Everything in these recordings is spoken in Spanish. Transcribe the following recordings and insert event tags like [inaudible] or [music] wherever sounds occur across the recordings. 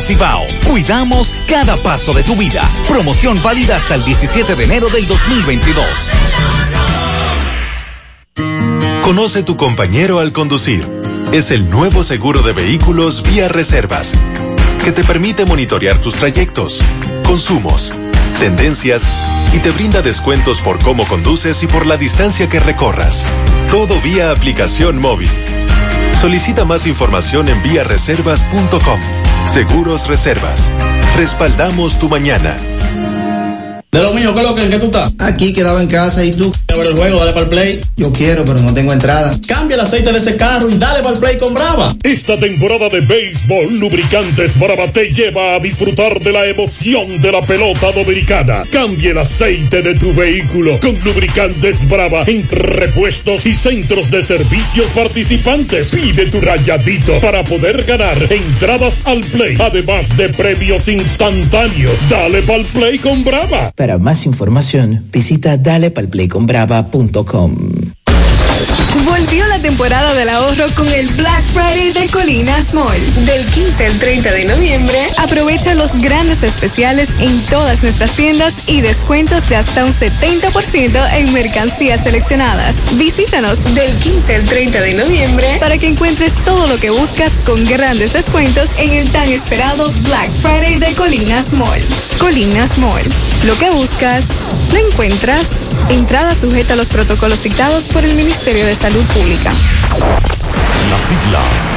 Cibao. Cuidamos cada paso de tu vida. Promoción válida hasta el 17 de enero del 2022. Conoce tu compañero al conducir. Es el nuevo seguro de vehículos vía reservas, que te permite monitorear tus trayectos, consumos, tendencias y te brinda descuentos por cómo conduces y por la distancia que recorras. Todo vía aplicación móvil. Solicita más información en viareservas.com. Seguros Reservas. Respaldamos tu mañana. De lo mío, ¿qué es lo que, en qué tú estás? Aquí quedaba en casa y tú. A ver el juego, dale para el play. Yo quiero, pero no tengo entrada. Cambia el aceite de ese carro y dale para el play con Brava. Esta temporada de béisbol, Lubricantes Brava te lleva a disfrutar de la emoción de la pelota dominicana. Cambia el aceite de tu vehículo con Lubricantes Brava en repuestos y centros de servicios participantes. Pide tu rayadito para poder ganar entradas al play, además de premios instantáneos. Dale para el play con Brava. Para más información, visita dalepalplayconbrava.com. Volvió la temporada del ahorro con el Black Friday de Colinas Mall. Del 15 al 30 de noviembre, aprovecha los grandes especiales en todas nuestras tiendas y descuentos de hasta un 70% en mercancías seleccionadas. Visítanos del 15 al 30 de noviembre para que encuentres todo lo que buscas con grandes descuentos en el tan esperado Black Friday de Colinas Mall. Colinas Mall. Lo que buscas, lo encuentras. Entrada sujeta a los protocolos dictados por el Ministerio de Salud Pública. Las siglas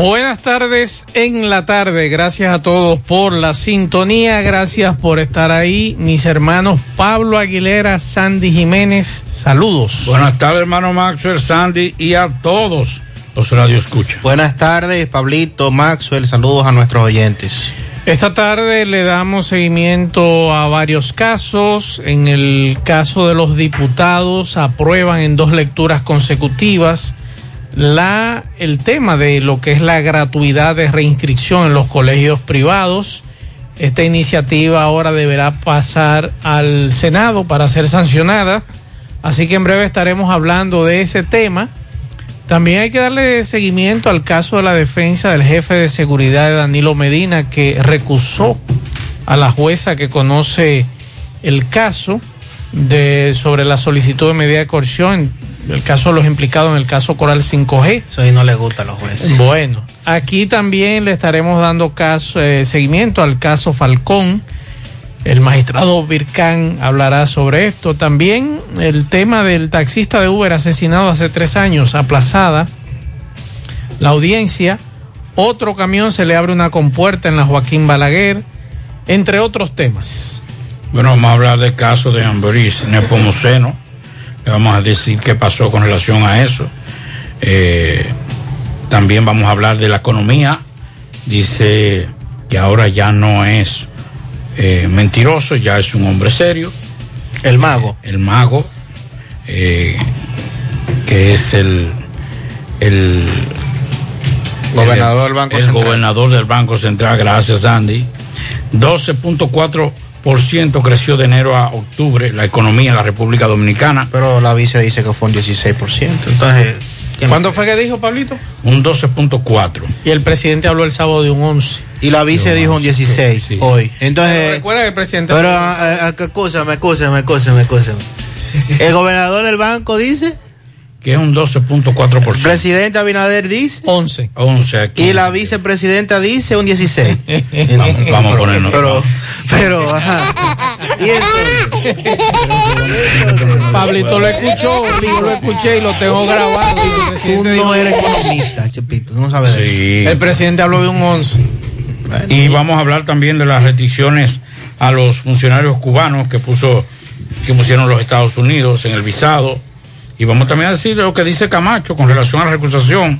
Buenas tardes en la tarde. Gracias a todos por la sintonía. Gracias por estar ahí. Mis hermanos Pablo Aguilera, Sandy Jiménez. Saludos. Buenas tardes, hermano Maxwell, Sandy y a todos los Radio Escucha. Buenas tardes, Pablito, Maxwell. Saludos a nuestros oyentes. Esta tarde le damos seguimiento a varios casos. En el caso de los diputados, aprueban en dos lecturas consecutivas la, el tema de lo que es la gratuidad de reinscripción en los colegios privados. Esta iniciativa ahora deberá pasar al Senado para ser sancionada. Así que en breve estaremos hablando de ese tema. También hay que darle seguimiento al caso de la defensa del jefe de seguridad de Danilo Medina, que recusó a la jueza que conoce el caso de, sobre la solicitud de medida de coerción, el caso de los implicados en el caso Coral 5G. Eso ahí no le gusta a los jueces. Bueno, aquí también le estaremos dando caso, eh, seguimiento al caso Falcón. El magistrado Vircán hablará sobre esto. También el tema del taxista de Uber asesinado hace tres años, aplazada. La audiencia. Otro camión se le abre una compuerta en la Joaquín Balaguer, entre otros temas. Bueno, vamos a hablar del caso de Ambrís Nepomuceno. Le vamos a decir qué pasó con relación a eso. Eh, también vamos a hablar de la economía. Dice que ahora ya no es eh, mentiroso, ya es un hombre serio. El mago. El mago, eh, que es el, el Gobernador del Banco el Central. gobernador del Banco Central, gracias Andy. 12.4% creció de enero a octubre la economía en la República Dominicana. Pero la vice dice que fue un 16%. Entonces, ¿quién ¿Cuándo fue que dijo Pablito? Un 12.4. Y el presidente habló el sábado de un 11. Y la vice dijo un 16 sí. hoy. Pero Entonces, recuerda que el presidente... pero, ah, ah, escúchame, escúchame, escúchame, escúchame. El gobernador del banco dice, Que es un el 12.4%. presidente Abinader dice, 11. 11 aquí. y la vicepresidenta dice un 16. [laughs] Vamos, vamos a ponernos. Pero, pero, [laughs] ajá. Y entonces, Pablito lo escuchó, yo lo escuché y lo tengo grabado. tú no eres un 11. economista, Chepito, no sabes de eso. Sí. El presidente habló de un 11. Y vamos a hablar también de las restricciones a los funcionarios cubanos que puso que pusieron los Estados Unidos en el visado. Y vamos también a decir lo que dice Camacho con relación a la recusación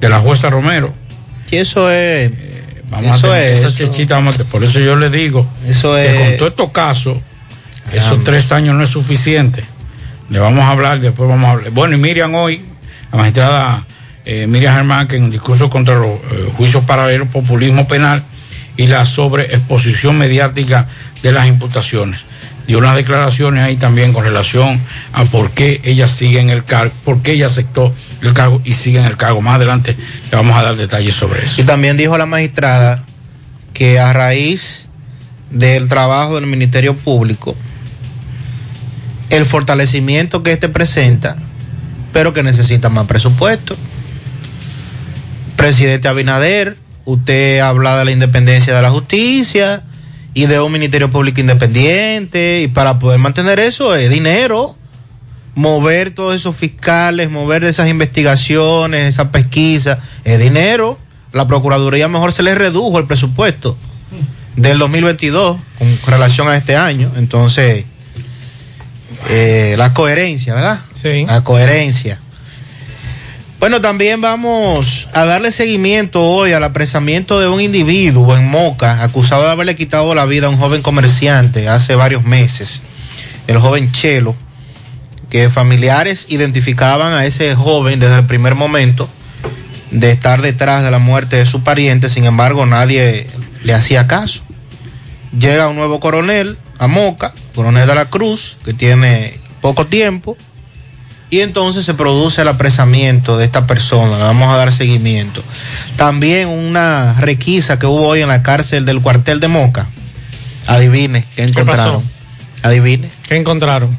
de la jueza Romero. Y eso es. Vamos eso a tener es, esa chechita, vamos a- por eso yo le digo Eso que es- con todos estos casos, esos Caramba. tres años no es suficiente. Le vamos a hablar, después vamos a hablar. Bueno, y Miriam hoy, la magistrada eh, Miriam Germán, que en un discurso contra los eh, juicios paralelos, populismo penal y la sobreexposición mediática de las imputaciones. Dio unas declaraciones ahí también con relación a por qué ella sigue en el cargo, por qué ella aceptó el cargo y sigue en el cargo. Más adelante le vamos a dar detalles sobre eso. Y también dijo la magistrada que a raíz del trabajo del Ministerio Público, el fortalecimiento que este presenta, pero que necesita más presupuesto. Presidente Abinader, usted habla de la independencia de la justicia y de un Ministerio Público independiente, y para poder mantener eso es dinero mover todos esos fiscales, mover esas investigaciones, esa pesquisa, es dinero. La Procuraduría mejor se le redujo el presupuesto del 2022 con relación a este año. Entonces, eh, la coherencia, ¿verdad? Sí. La coherencia. Bueno, también vamos a darle seguimiento hoy al apresamiento de un individuo en Moca, acusado de haberle quitado la vida a un joven comerciante hace varios meses, el joven Chelo que familiares identificaban a ese joven desde el primer momento de estar detrás de la muerte de su pariente, sin embargo nadie le hacía caso. Llega un nuevo coronel a Moca, coronel de la Cruz, que tiene poco tiempo, y entonces se produce el apresamiento de esta persona, le vamos a dar seguimiento. También una requisa que hubo hoy en la cárcel del cuartel de Moca. Adivine, ¿qué encontraron? Adivine. ¿Qué encontraron?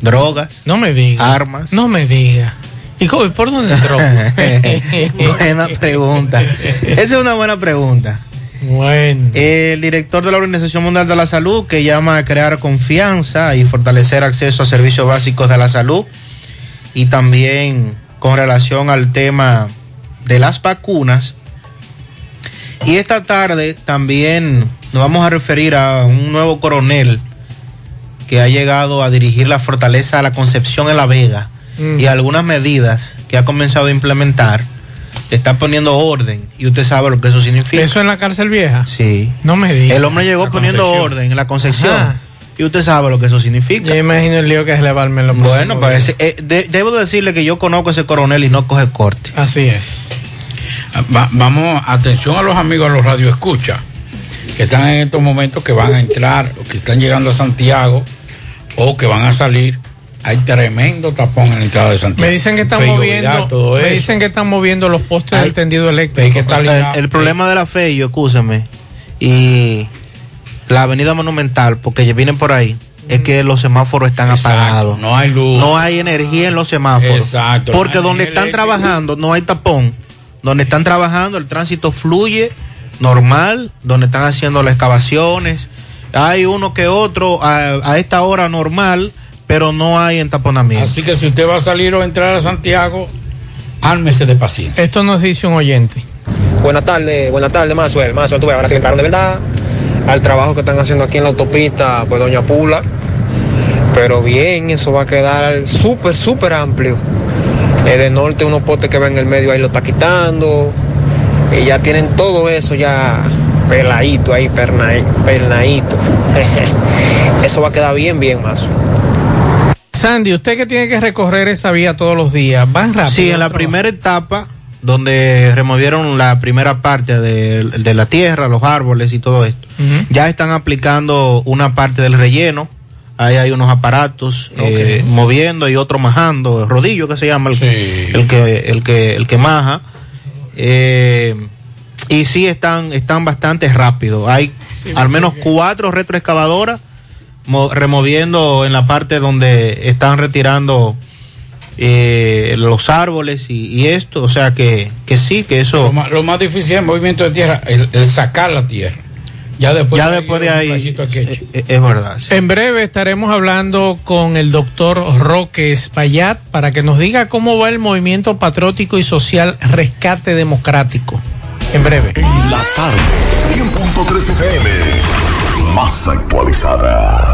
Drogas. No me diga. Armas. No me diga. ¿Y cómo- por dónde entró? [laughs] buena pregunta. Esa es una buena pregunta. Bueno. El director de la Organización Mundial de la Salud que llama a crear confianza y fortalecer acceso a servicios básicos de la salud y también con relación al tema de las vacunas. Y esta tarde también nos vamos a referir a un nuevo coronel que ha llegado a dirigir la fortaleza a la Concepción en La Vega Mm. y algunas medidas que ha comenzado a implementar. Está poniendo orden y usted sabe lo que eso significa. ¿Eso en la cárcel vieja? Sí. No me diga. El hombre llegó La poniendo Concepción. orden en la Concepción. Ajá. Y usted sabe lo que eso significa. Yo imagino el lío que es elevarme en los Bueno, pues eh, de- debo decirle que yo conozco a ese coronel y no coge corte. Así es. Va- vamos, atención a los amigos de los radioescuchas que están en estos momentos que van a entrar o que están llegando a Santiago o que van a salir. Hay tremendo tapón en la entrada de Santiago. Me dicen que están moviendo, todo me eso. dicen que están moviendo los postes del tendido eléctrico. Que El, el problema de la fe, yo escúchame, y la avenida monumental, porque ya vienen por ahí, es que los semáforos están apagados. No hay luz. No hay energía en los semáforos. Exacto, Porque donde están trabajando no hay tapón. Donde están trabajando el tránsito fluye normal, donde están haciendo las excavaciones. Hay uno que otro a, a esta hora normal, pero no hay entaponamiento. Así que si usted va a salir o entrar a Santiago, ármese de paciencia. Esto nos dice un oyente. Buenas tardes, buenas tardes, Mazuel. Mazuel, tú ves, ahora que entraron de verdad al trabajo que están haciendo aquí en la autopista, pues Doña Pula. Pero bien, eso va a quedar súper, súper amplio. Eh, de norte, unos potes que ven en el medio ahí lo está quitando. Y ya tienen todo eso ya peladito ahí, pernadito. [laughs] eso va a quedar bien, bien, más. Sandy, usted que tiene que recorrer esa vía todos los días, van rápido. Sí, en la primera etapa, donde removieron la primera parte de, de la tierra, los árboles y todo esto, ya están aplicando una parte del relleno. Ahí hay unos aparatos eh, moviendo y otro majando, rodillo que se llama el, que, el que el que el que maja. Eh, y sí están están bastante rápidos. Hay al menos cuatro retroexcavadoras removiendo en la parte donde están retirando eh, los árboles y, y esto, o sea que, que sí, que eso... Lo más, lo más difícil es el movimiento de tierra, el, el sacar la tierra. Ya después, ya después de ahí, aquí. eh, es verdad. sí. En breve estaremos hablando con el doctor Roque Espaillat para que nos diga cómo va el movimiento patriótico y social Rescate Democrático. En breve. En la tarde, 100.3 FM, más actualizada.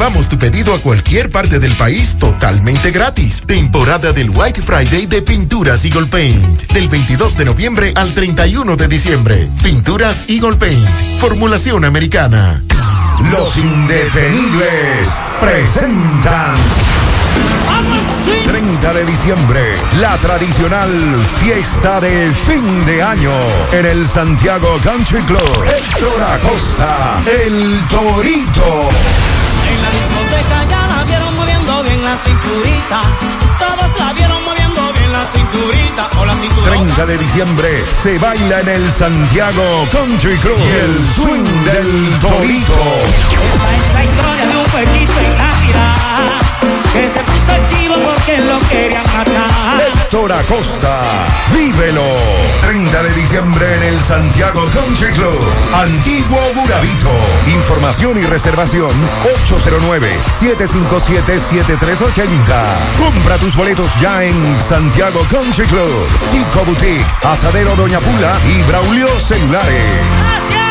llevamos tu pedido a cualquier parte del país totalmente gratis. Temporada del White Friday de Pinturas Eagle Paint. Del 22 de noviembre al 31 de diciembre. Pinturas Eagle Paint. Formulación americana. Los indetenibles presentan 30 de diciembre, la tradicional fiesta de fin de año en el Santiago Country Club. Héctor Acosta, el Torito. En la discoteca ya la vieron moviendo bien la cinturita. Todos la vieron la cinturita. O la cinturita. 30 de diciembre se baila en el Santiago Country Club. Y el swing del Torito. Es la historia de un pueblito en Navidad. Que se puso el chivo porque lo querían matar. Héctor Acosta, vívelo. 30 de diciembre en el Santiago Country Club. Antiguo Burabito. Información y reservación 809-757-7380. Compra tus boletos ya en Santiago Country Club. Chico Boutique, Asadero Doña Pula y Braulio Celulares.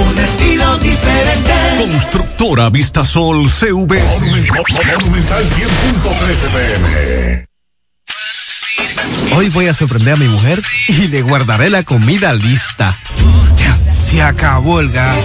un estilo diferente. Constructora Vista Sol CV. Monumental 100.13 pm. Hoy voy a sorprender a mi mujer y le guardaré la comida lista. Ya, se acabó el gas.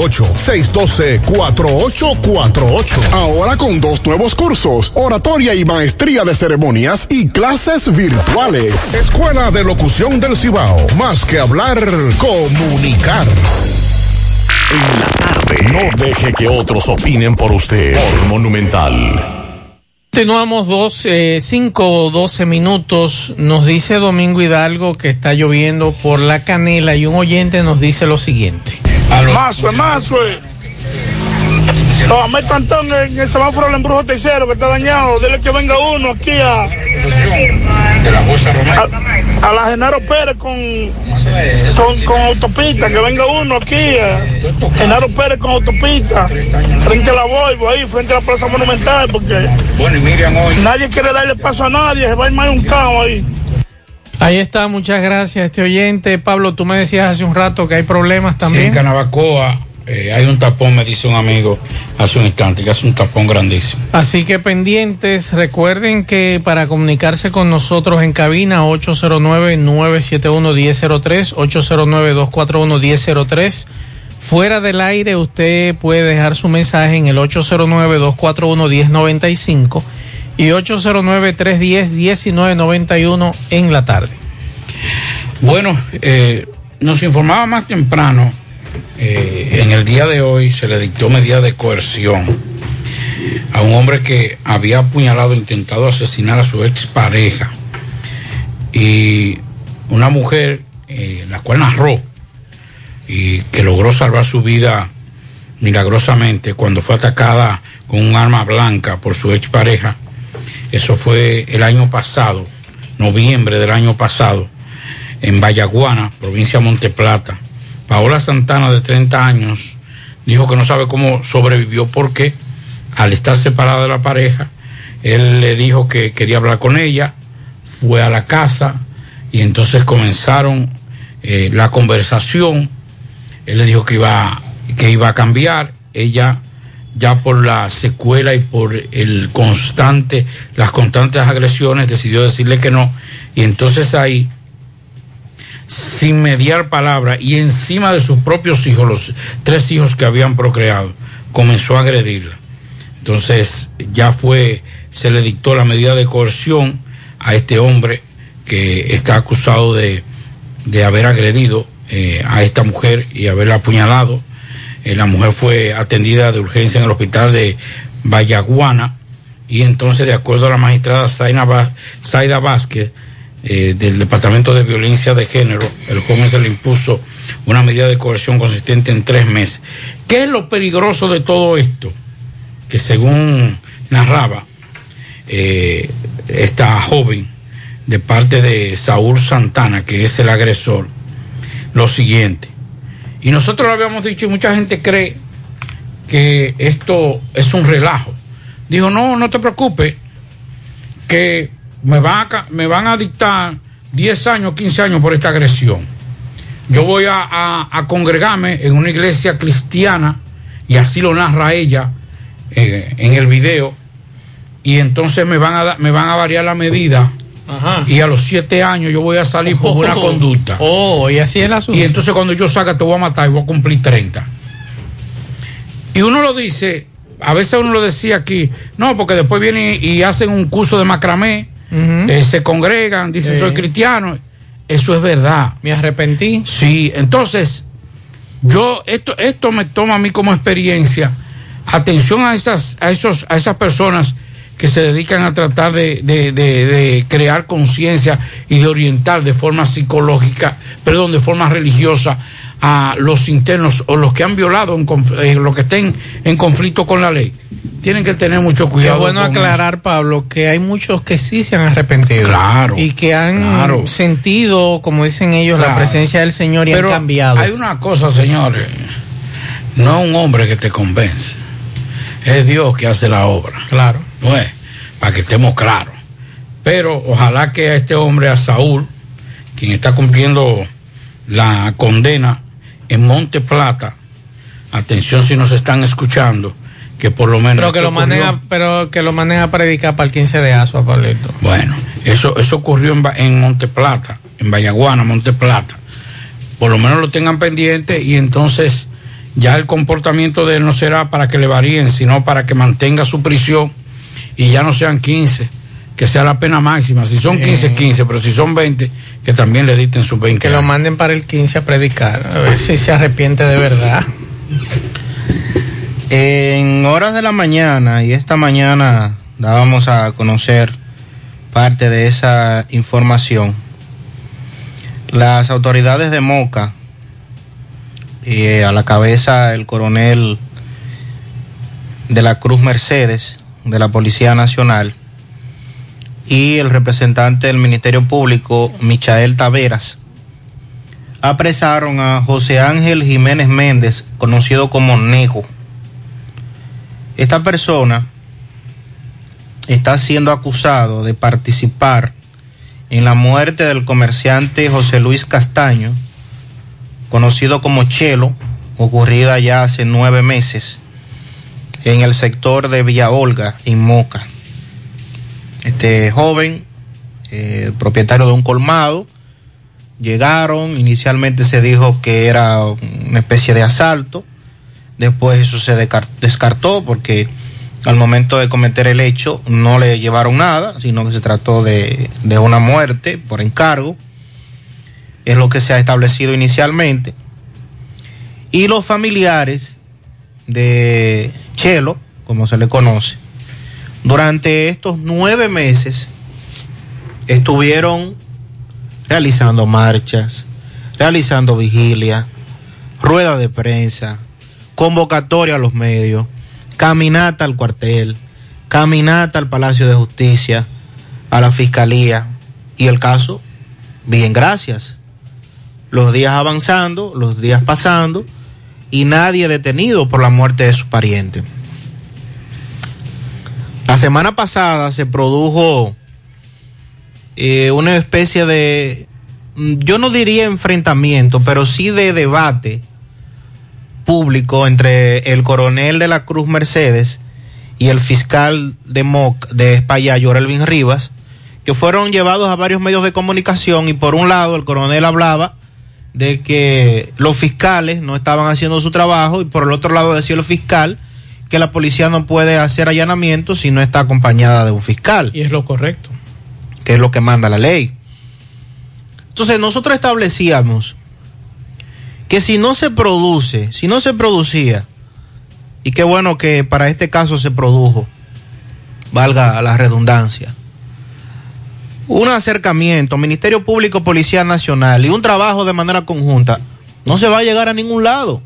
809-612-4848. Ahora con dos nuevos cursos, oratoria y maestría de ceremonias y clases virtuales. Escuela de Locución del Cibao. Más que hablar, comunicar. En la tarde. No deje que otros opinen por usted. Por Monumental. Continuamos dos, eh, cinco o doce minutos. Nos dice Domingo Hidalgo que está lloviendo por la canela y un oyente nos dice lo siguiente. Mazue, Mazue. No, me tantón en el semáforo del embrujo tercero que está dañado. Dile que venga uno aquí a. A, a la Genaro Pérez con, con, con autopista. Que venga uno aquí a Genaro Pérez con autopista. Frente a la Volvo, ahí, frente a la Plaza Monumental. Porque nadie quiere darle paso a nadie. Se va a armar un caos ahí. Ahí está, muchas gracias este oyente. Pablo, tú me decías hace un rato que hay problemas Sí, también. en Canabacoa eh, hay un tapón, me dice un amigo hace un instante, que es un tapón grandísimo. Así que pendientes, recuerden que para comunicarse con nosotros en cabina 809-971-1003, 809-241-1003. Fuera del aire usted puede dejar su mensaje en el 809-241-1095 y 809-310-1991 en la tarde. Bueno, eh, nos informaba más temprano, eh, en el día de hoy se le dictó medida de coerción a un hombre que había apuñalado, intentado asesinar a su expareja y una mujer, eh, la cual narró y que logró salvar su vida milagrosamente cuando fue atacada con un arma blanca por su expareja. Eso fue el año pasado, noviembre del año pasado, en Vallaguana, provincia de Monteplata. Paola Santana, de 30 años, dijo que no sabe cómo sobrevivió porque al estar separada de la pareja, él le dijo que quería hablar con ella, fue a la casa y entonces comenzaron eh, la conversación. Él le dijo que iba, que iba a cambiar. Ella, ya por la secuela y por el constante, las constantes agresiones, decidió decirle que no. Y entonces ahí, sin mediar palabra y encima de sus propios hijos, los tres hijos que habían procreado, comenzó a agredirla. Entonces ya fue, se le dictó la medida de coerción a este hombre que está acusado de, de haber agredido eh, a esta mujer y haberla apuñalado. Eh, la mujer fue atendida de urgencia en el hospital de Vallaguana y entonces, de acuerdo a la magistrada Zaida Vázquez eh, del Departamento de Violencia de Género, el joven se le impuso una medida de coerción consistente en tres meses. ¿Qué es lo peligroso de todo esto? Que según narraba eh, esta joven de parte de Saúl Santana, que es el agresor, lo siguiente. Y nosotros lo habíamos dicho y mucha gente cree que esto es un relajo. Dijo, no, no te preocupes, que me van a, dictar 10 años, 15 años por esta agresión. Yo voy a, congregarme en una iglesia cristiana, y así lo narra ella eh, en el video, y entonces me van a, me van a variar la medida. Y a los siete años yo voy a salir por una Oh. conducta. Oh, y así es el asunto. Y entonces cuando yo salga te voy a matar y voy a cumplir 30. Y uno lo dice, a veces uno lo decía aquí, no, porque después vienen y hacen un curso de macramé, eh, se congregan, dicen Sí. soy cristiano. Eso es verdad. Me arrepentí. Sí, entonces yo esto esto me toma a mí como experiencia. Atención a esas a esos a esas personas que se dedican a tratar de, de- de- de crear conciencia y de orientar de forma psicológica, perdón, de forma religiosa a los internos o los que han violado, en eh, los que estén en conflicto con la ley. Tienen que tener mucho cuidado. bueno con aclarar, Pablo, que hay muchos que sí se han arrepentido. Claro, Y que han claro. sentido, como dicen ellos, la presencia del Señor y Pero han cambiado. Hay una cosa, señores. No es un hombre que te convence. Es Dios que hace la obra. Claro. No es, para que estemos claros. Pero ojalá que a este hombre, a Saúl, quien está cumpliendo la condena en Monte Plata, atención si nos están escuchando, que por lo menos. pero que lo maneja, pero que lo maneja a predicar para el 15 de Asua, Pablito. Bueno, eso, eso ocurrió en, en Monte Plata, en Vallaguana, Monte Plata. Por lo menos lo tengan pendiente y entonces ya el comportamiento de él no será para que le varíen, sino para que mantenga su prisión y ya no sean 15, que sea la pena máxima. Si son 15, 15, pero si son 20, que también le dicten sus 20. Que lo manden para el 15 a predicar, a ver si se arrepiente de verdad. En horas de la mañana y esta mañana dábamos a conocer parte de esa información. Las autoridades de Moca, y eh, a la cabeza el coronel de la Cruz Mercedes, de la Policía Nacional, y el representante del Ministerio Público, Michael Taveras, apresaron a José Ángel Jiménez Méndez, conocido como Nego. Esta persona está siendo acusado de participar en la muerte del comerciante José Luis Castaño, conocido como Chelo, ocurrida ya hace nueve meses en el sector de Villa Olga, en Moca. Este joven, eh, propietario de un colmado, llegaron, inicialmente se dijo que era una especie de asalto, después eso se descartó porque al momento de cometer el hecho no le llevaron nada, sino que se trató de, de una muerte por encargo, es lo que se ha establecido inicialmente. Y los familiares de Chelo, como se le conoce, durante estos nueve meses estuvieron realizando marchas, realizando vigilia, rueda de prensa, convocatoria a los medios, caminata al cuartel, caminata al Palacio de Justicia, a la Fiscalía y el caso, bien, gracias. Los días avanzando, los días pasando y nadie detenido por la muerte de su pariente. La semana pasada se produjo eh, una especie de, yo no diría enfrentamiento, pero sí de debate público entre el coronel de la Cruz Mercedes y el fiscal de MOC de España, Yorelvin Rivas, que fueron llevados a varios medios de comunicación y por un lado el coronel hablaba de que los fiscales no estaban haciendo su trabajo y por el otro lado decía el fiscal que la policía no puede hacer allanamientos si no está acompañada de un fiscal. Y es lo correcto. Que es lo que manda la ley. Entonces nosotros establecíamos que si no se produce, si no se producía, y qué bueno que para este caso se produjo, valga la redundancia, un acercamiento, Ministerio Público, Policía Nacional y un trabajo de manera conjunta, no se va a llegar a ningún lado.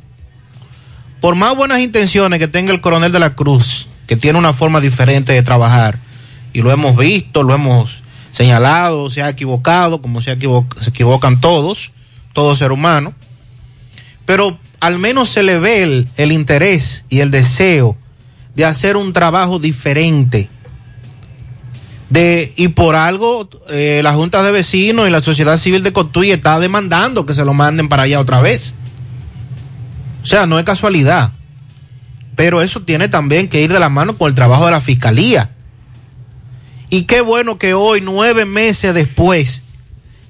Por más buenas intenciones que tenga el coronel de la Cruz, que tiene una forma diferente de trabajar, y lo hemos visto, lo hemos señalado, se ha equivocado, como se, equivocan todos, todo ser humano, pero al menos se le ve el interés y el deseo de hacer un trabajo diferente. De, y por algo eh, la Junta de Vecinos y la Sociedad Civil de Cotuí está demandando que se lo manden para allá otra vez. O sea, no es casualidad. Pero eso tiene también que ir de la mano con el trabajo de la Fiscalía. Y qué bueno que hoy, nueve meses después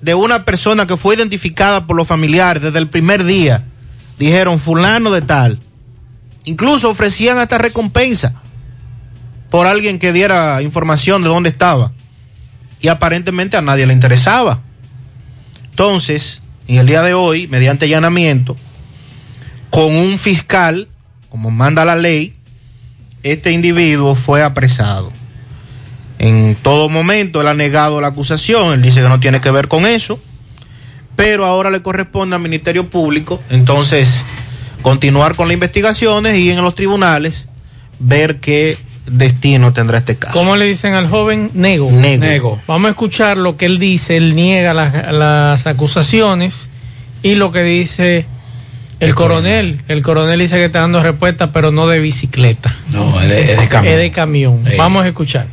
de una persona que fue identificada por los familiares desde el primer día, dijeron fulano de tal. Incluso ofrecían hasta recompensa por alguien que diera información de dónde estaba. Y aparentemente a nadie le interesaba. Entonces, en el día de hoy, mediante allanamiento, con un fiscal, como manda la ley, este individuo fue apresado. En todo momento él ha negado la acusación, él dice que no tiene que ver con eso pero ahora le corresponde al Ministerio Público, entonces, continuar con las investigaciones y en los tribunales ver qué destino tendrá este caso. ¿Cómo le dicen al joven? Nego. Nego. Vamos a escuchar lo que él dice, él niega las, las acusaciones y lo que dice el, el coronel. El coronel dice que está dando respuesta, pero no de bicicleta. No, es de, es de camión. Es de camión. Sí. Vamos a escuchar.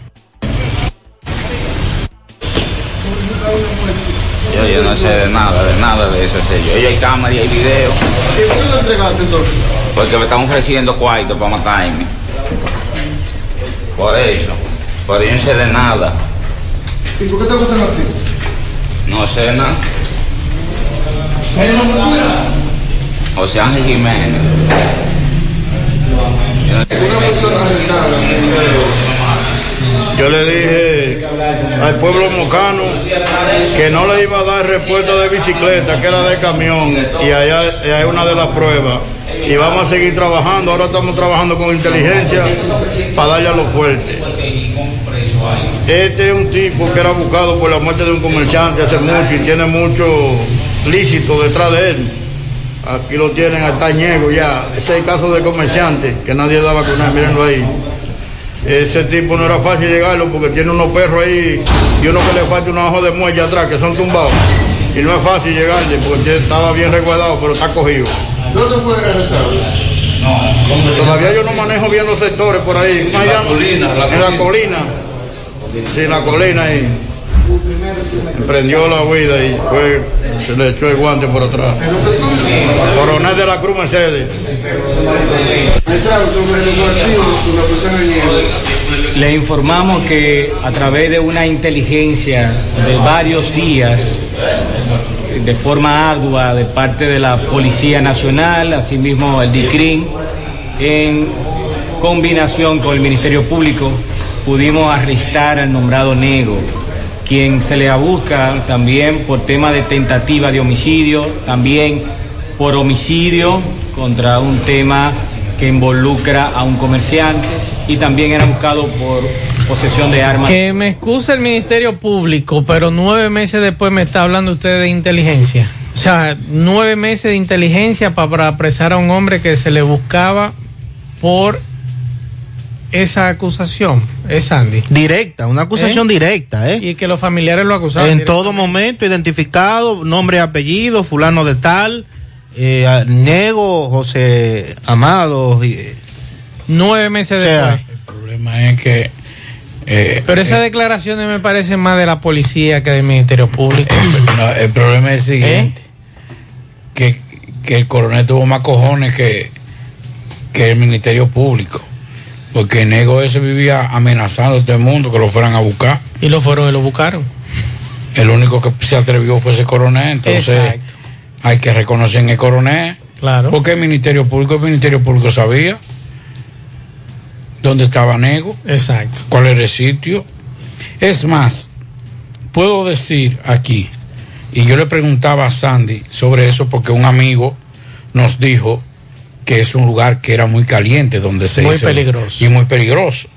Yo, yo no sé de nada, de nada de eso sé yo. Yo hay cámara y hay video. ¿Y por qué lo entregaste entonces? Porque me están ofreciendo cuarto para matarme. Por eso. Pero yo no sé de nada. ¿Y por qué te acusan a ti? No sé nada. ¿Hay una factura? José Ángel Jiménez. Yo le dije al pueblo mocano que no le iba a dar respuesta de bicicleta, que era de camión, y allá hay una de las pruebas. Y vamos a seguir trabajando, ahora estamos trabajando con inteligencia para darle a lo fuerte. Este es un tipo que era buscado por la muerte de un comerciante hace mucho y tiene mucho lícito detrás de él. Aquí lo tienen hasta Ñego ya. Ese es el caso de comerciante que nadie da a vacunar, mírenlo ahí. Ese tipo no era fácil llegarlo porque tiene unos perros ahí y uno que le falta una hoja de muelle atrás que son tumbados. Y no es fácil llegarle porque estaba bien resguardado, pero está cogido. ¿Dónde fue arrestado? Todavía yo no manejo bien los sectores por ahí. ¿Cómo se la colina, la En la colina. Sí, la colina ahí. Prendió la huida y fue, se le echó el guante por atrás. Coronel de la Cruz Mercedes. En. Le informamos que a través de una inteligencia de varios días, de forma ardua de parte de la Policía Nacional, asimismo el DICRIN, en combinación con el Ministerio Público, pudimos arrestar al nombrado Nego, quien se le busca también por tema de tentativa de homicidio, también por homicidio contra un tema que involucra a un comerciante y también era buscado por posesión de armas. Que me excuse el Ministerio Público, pero nueve meses después me está hablando usted de inteligencia. O sea, nueve meses de inteligencia pa- para apresar a un hombre que se le buscaba por esa acusación. Es Sandy. Directa, una acusación ¿Eh? directa, ¿eh? Y que los familiares lo acusaban. En todo momento, identificado, nombre y apellido, fulano de tal, eh, Nego, José Amado. y- eh, Nueve meses o sea, después. El problema es que. Eh, Pero esas declaraciones me parecen más de la policía que del Ministerio Público. no, el problema es el siguiente: que, que el coronel tuvo más cojones que, que el Ministerio Público. Porque el nego ese vivía amenazando a todo el mundo que lo fueran a buscar. Y lo fueron y lo buscaron. El único que se atrevió fue ese coronel. Entonces, Exacto. hay que reconocer en el coronel. Claro. Porque el Ministerio Público, el Ministerio Público sabía dónde estaba Nego. Exacto. ¿Cuál era el sitio? Es más, puedo decir aquí, y yo le preguntaba a Sandy sobre eso porque un amigo nos dijo que es un lugar que era muy caliente, donde se Muy hizo- peligroso. Y muy peligroso.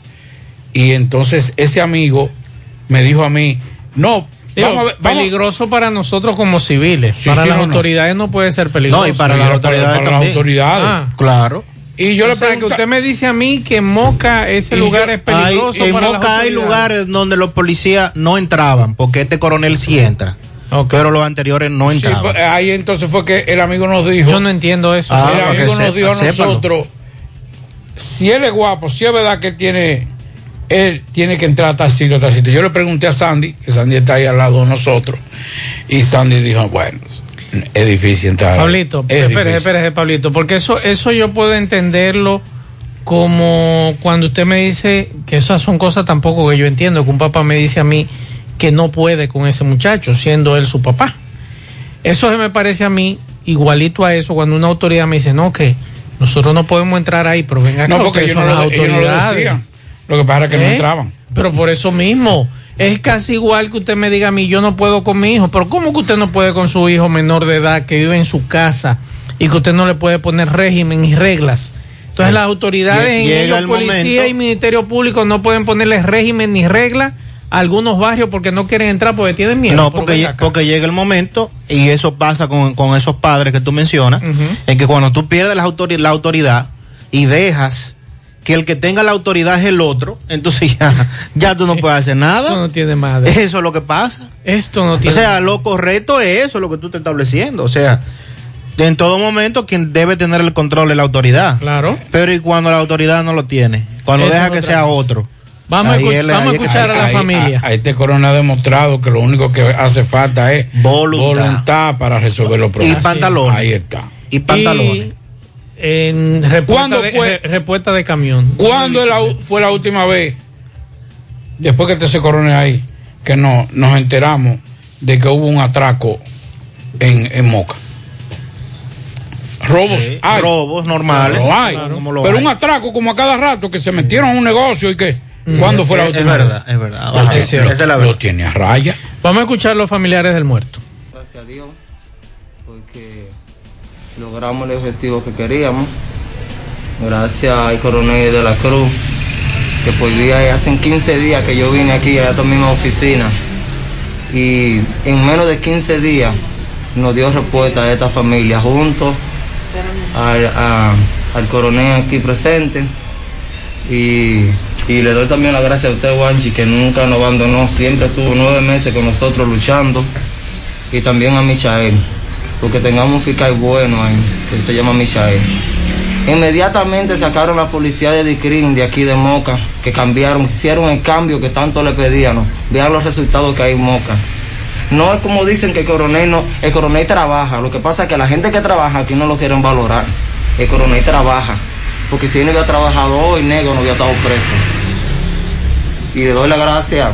Y entonces ese amigo me dijo a mí, no, Digo, vamos a ver, vamos- peligroso para nosotros como civiles. Sí, para sí, las no, autoridades no puede ser peligroso. No, y para las autoridades para también. Ah. Claro. Y yo o le que pregunta- usted me dice a mí que Moca, ese lugar yo- es peligroso hay- en para Moca hay lugares donde los policías no entraban, porque este coronel sí entra. Pero los anteriores no Sí, entraban. pues, ahí entonces fue que el amigo nos dijo. Yo no entiendo eso. Ah, el amigo nos dijo a nosotros: si él es guapo, si es verdad que él tiene. Él tiene que entrar a tal sitio, a tal sitio. Yo le pregunté a Sandy, que Sandy está ahí al lado de nosotros, y Sandy dijo: Bueno, es difícil entrar. Pablito, es espérese, Pablito, porque eso, eso yo puedo entenderlo como cuando usted me dice que esas son cosas tampoco que yo entiendo, que un papá me dice a mí que no puede con ese muchacho, siendo él su papá. Eso se me parece a mí igualito a eso cuando una autoridad me dice, no, que nosotros no podemos entrar ahí, pero venga acá, No, porque ellos son no, las lo, ellos no lo autoridades. decían. Lo que pasa era que no ¿Eh? entraban. Pero por eso mismo, es casi igual que usted me diga a mí, yo no puedo con mi hijo, pero ¿cómo que usted no puede con su hijo menor de edad que vive en su casa y que usted no le puede poner régimen y reglas? Entonces las autoridades en ellos, el policía momento- y ministerio público no pueden ponerle régimen ni reglas a algunos barrios porque no quieren entrar porque tienen miedo. No, porque, porque llega el momento, y eso pasa con, con esos padres que tú mencionas, en que cuando tú pierdes la, la autoridad y dejas que el que tenga la autoridad es el otro, entonces ya, ya tú no [laughs] puedes hacer nada. Esto no tiene madre. Eso es lo que pasa. Esto no O tiene sea, lo correcto es eso, lo que tú estás estableciendo. O sea, en todo momento quien debe tener el control es la autoridad. Claro. Pero y cuando la autoridad no lo tiene, cuando deja que sea otro. Vamos a vamos a ahí escuchar a la Ahí- familia. a- a este corona ha demostrado que lo único que hace falta es voluntad, para resolver los problemas. Y pantalones. Ahí está. Y pantalones. Y en respuesta ¿Cuándo de, fue? re- respuesta de camión. ¿Cuándo la fue la última vez, después que este se coronel ahí, que no, nos enteramos de que hubo un atraco en, en Moca? Robos hay. Robos normales. Lo hay. Como lo Pero hay. un atraco como a cada rato que se metieron a un negocio y que. ¿Cuándo fue la última? Es verdad, es verdad. Lo Ajá, tiene- esa es la lo verdad. tiene a raya. Vamos a escuchar los familiares del muerto. Gracias a Dios, logramos el objetivo que queríamos. Gracias al coronel de la Cruz, que por día hace 15 días que yo vine aquí a esta misma oficina. Y en menos de 15 días nos dio respuesta a esta familia junto al, coronel aquí presente. Y, y le doy también las gracias a usted, Wanchi, que nunca nos abandonó, siempre estuvo nueve meses con nosotros luchando. Y también a Michael, porque tengamos un fiscal bueno ahí, que se llama Michael. Inmediatamente sacaron la policía de Dicrin de aquí de Moca, que cambiaron, hicieron el cambio que tanto le pedíamos. Vean los resultados que hay en Moca. No es como dicen que el coronel no, el coronel trabaja. Lo que pasa es que la gente que trabaja aquí no lo quieren valorar. El coronel trabaja. Porque si él no hubiera trabajado hoy, negro no hubiera estado preso. Y le doy la gracia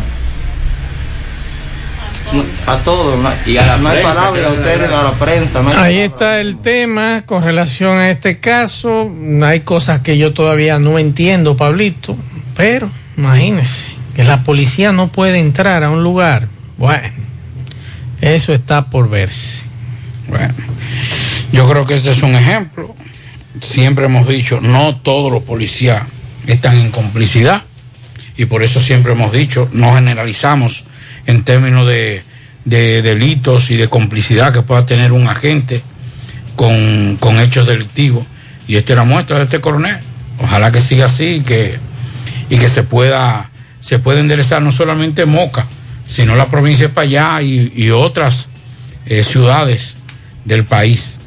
a todos. No, Y a la no hay prensa, palabras, a ustedes, a la prensa. No hay Ahí está el tema con relación a este caso. Hay cosas que yo todavía no entiendo, Pablito, pero imagínese que la policía no puede entrar a un lugar. Bueno, eso está por verse. Bueno, yo creo que este es un ejemplo. Siempre hemos dicho, no todos los policías están en complicidad y por eso siempre hemos dicho, no generalizamos en términos de, de delitos y de complicidad que pueda tener un agente con, hechos delictivos. Y esta es la muestra de este coronel. Ojalá que siga así y que, y que se pueda, se pueda enderezar no solamente Moca, sino la provincia de Payá y, y otras eh, ciudades del país.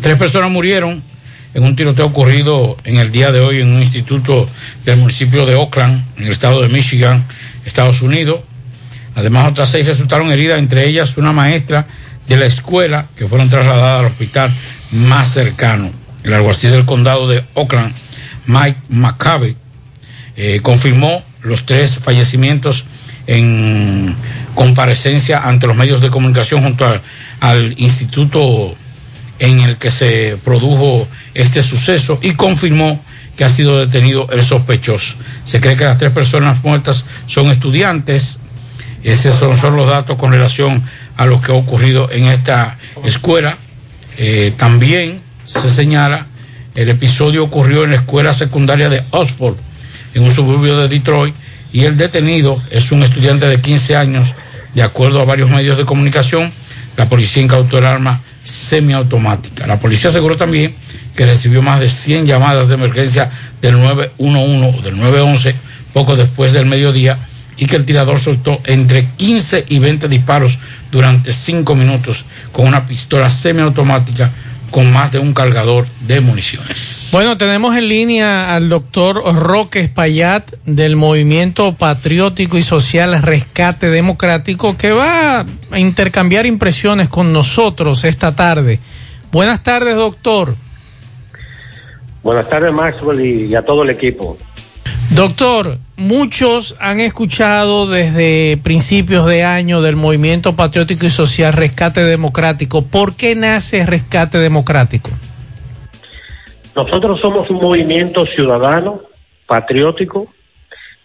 Tres personas murieron en un tiroteo ocurrido en el día de hoy en un instituto del municipio de Oakland, en el estado de Michigan, Estados Unidos. Además, otras seis resultaron heridas, entre ellas una maestra de la escuela que fueron trasladadas al hospital más cercano. El alguacil del condado de Oakland, Mike McCabe, eh, confirmó los tres fallecimientos en comparecencia ante los medios de comunicación junto al, al instituto en el que se produjo este suceso y confirmó que ha sido detenido el sospechoso. Se cree que las tres personas muertas son estudiantes. Esos son, los datos con relación a lo que ha ocurrido en esta escuela. Eh, también se señala, el episodio ocurrió en la escuela secundaria de Oxford, en un suburbio de Detroit, y el detenido es un estudiante de 15 años, de acuerdo a varios medios de comunicación. La policía incautó el arma semiautomática. La policía aseguró también que recibió más de 100 llamadas de emergencia del 911 o del 911 poco después del mediodía y que el tirador soltó entre 15 y 20 disparos durante 5 minutos con una pistola semiautomática con más de un cargador de municiones. Bueno, tenemos en línea al doctor Roque Espaillat del Movimiento Patriótico y Social Rescate Democrático que va a intercambiar impresiones con nosotros esta tarde. Buenas tardes, doctor. Buenas tardes, Maxwell, y, y a todo el equipo. Doctor, muchos han escuchado desde principios de año del Movimiento Patriótico y Social Rescate Democrático. ¿Por qué nace Rescate Democrático? Nosotros somos un movimiento ciudadano, patriótico,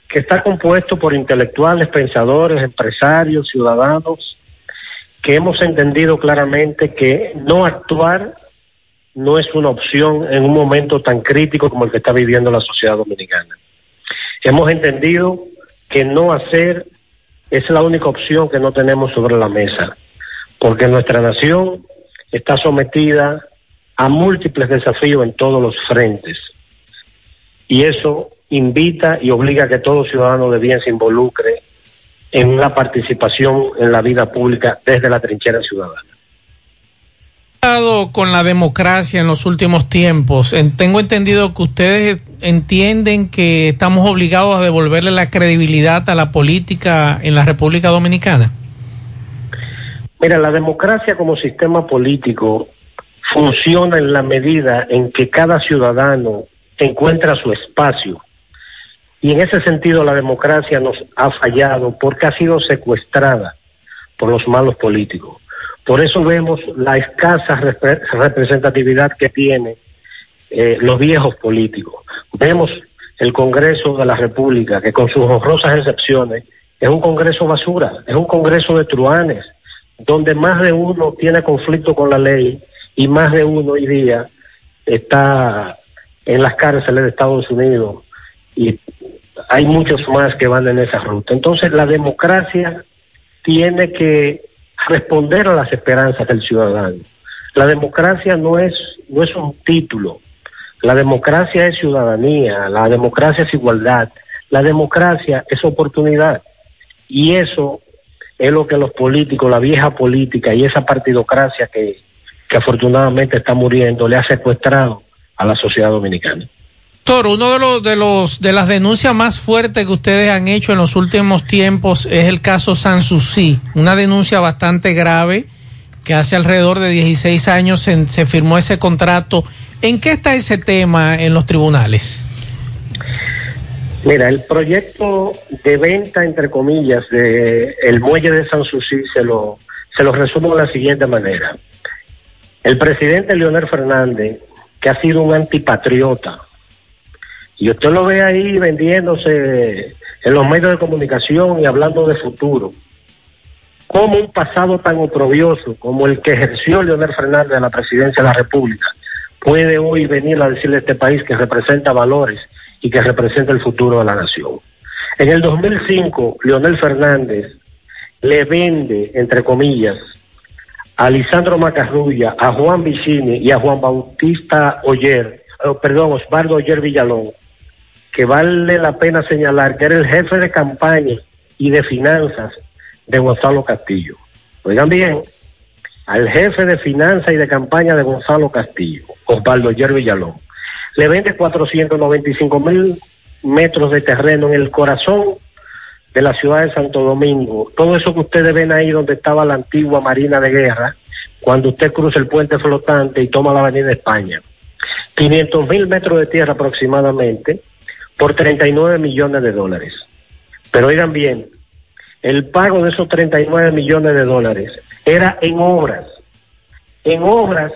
que está compuesto por intelectuales, pensadores, empresarios, ciudadanos, que hemos entendido claramente que no actuar no es una opción en un momento tan crítico como el que está viviendo la sociedad dominicana. Hemos entendido que no hacer es la única opción que no tenemos sobre la mesa, porque nuestra nación está sometida a múltiples desafíos en todos los frentes. Y eso invita y obliga a que todo ciudadano de bien se involucre en una participación en la vida pública desde la trinchera ciudadana. Con la democracia en los últimos tiempos. En- tengo entendido que ustedes entienden que estamos obligados a devolverle la credibilidad a la política en la República Dominicana. Mira, la democracia como sistema político funciona en la medida en que cada ciudadano encuentra su espacio. Y en ese sentido la democracia nos ha fallado porque ha sido secuestrada por los malos políticos. Por eso vemos la escasa repre- representatividad que tienen eh, los viejos políticos. Vemos el Congreso de la República, que con sus honrosas excepciones es un Congreso basura, es un Congreso de truanes, donde más de uno tiene conflicto con la ley y más de uno hoy día está en las cárceles de Estados Unidos y hay muchos más que van en esa ruta. Entonces la democracia tiene que responder a las esperanzas del ciudadano. La democracia no es no es un título. La democracia es ciudadanía, la democracia es igualdad, la democracia es oportunidad. Y eso es lo que los políticos, la vieja política y esa partidocracia que, que afortunadamente está muriendo, le ha secuestrado a la sociedad dominicana. Doctor, uno de los de los de las denuncias más fuertes que ustedes han hecho en los últimos tiempos es el caso Sanssouci, una denuncia bastante grave que hace alrededor de 16 años se, firmó ese contrato. ¿En qué está ese tema en los tribunales? Mira, el proyecto de venta, entre comillas, de el muelle de Sanssouci se lo, se lo resumo de la siguiente manera. El presidente Leonel Fernández, que ha sido un antipatriota, y usted lo ve ahí vendiéndose en los medios de comunicación y hablando de futuro, como un pasado tan oprobioso como el que ejerció Leonel Fernández en la presidencia de la República puede hoy venir a decirle a este país que representa valores y que representa el futuro de la nación. En el 2005, Leonel Fernández le vende, entre comillas, a Lisandro Macarrulla, a Juan Vicini y a Juan Bautista Oyer, eh, perdón, Osvaldo Oyer Villalón, que vale la pena señalar que era el jefe de campaña y de finanzas de Gonzalo Castillo. Oigan bien, al jefe de finanzas y de campaña de Gonzalo Castillo, Osvaldo Oyer Villalón, le vende 495 mil metros de terreno en el corazón de la ciudad de Santo Domingo. Todo eso que ustedes ven ahí donde estaba la antigua Marina de Guerra, cuando usted cruza el puente flotante y toma la Avenida España. 500 mil metros de tierra aproximadamente por 39 millones de dólares. Pero oigan bien, el pago de esos 39 millones de dólares era en obras, en obras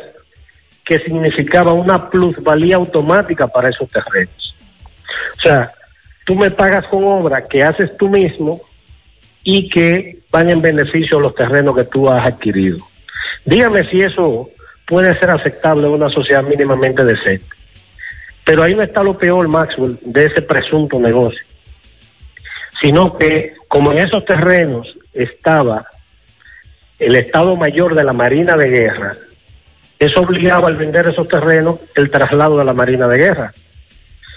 que significaba una plusvalía automática para esos terrenos. O sea, tú me pagas con obra que haces tú mismo y que van en beneficio de los terrenos que tú has adquirido. Dígame si eso puede ser aceptable en una sociedad mínimamente decente. Pero ahí no está lo peor, Maxwell, de ese presunto negocio, sino que como en esos terrenos estaba el Estado Mayor de la Marina de Guerra, eso obligaba al vender esos terrenos el traslado de la Marina de Guerra.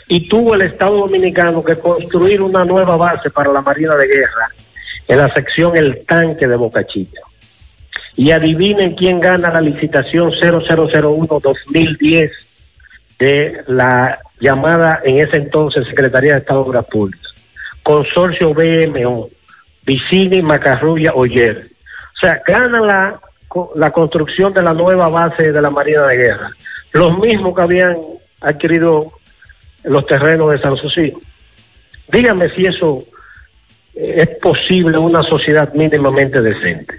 Y tuvo el Estado Dominicano que construir una nueva base para la Marina de Guerra en la sección El Tanque de Boca Chica. Y adivinen quién gana la licitación 0001-2010 de la llamada en ese entonces Secretaría de Estado de Obras Públicas. Consorcio BMO, Vicini, Macarrulla, Oyer. O sea, gana la, la construcción de la nueva base de la Marina de Guerra. Los mismos que habían adquirido los terrenos de San Susi. Dígame si eso eh, es posible en una sociedad mínimamente decente.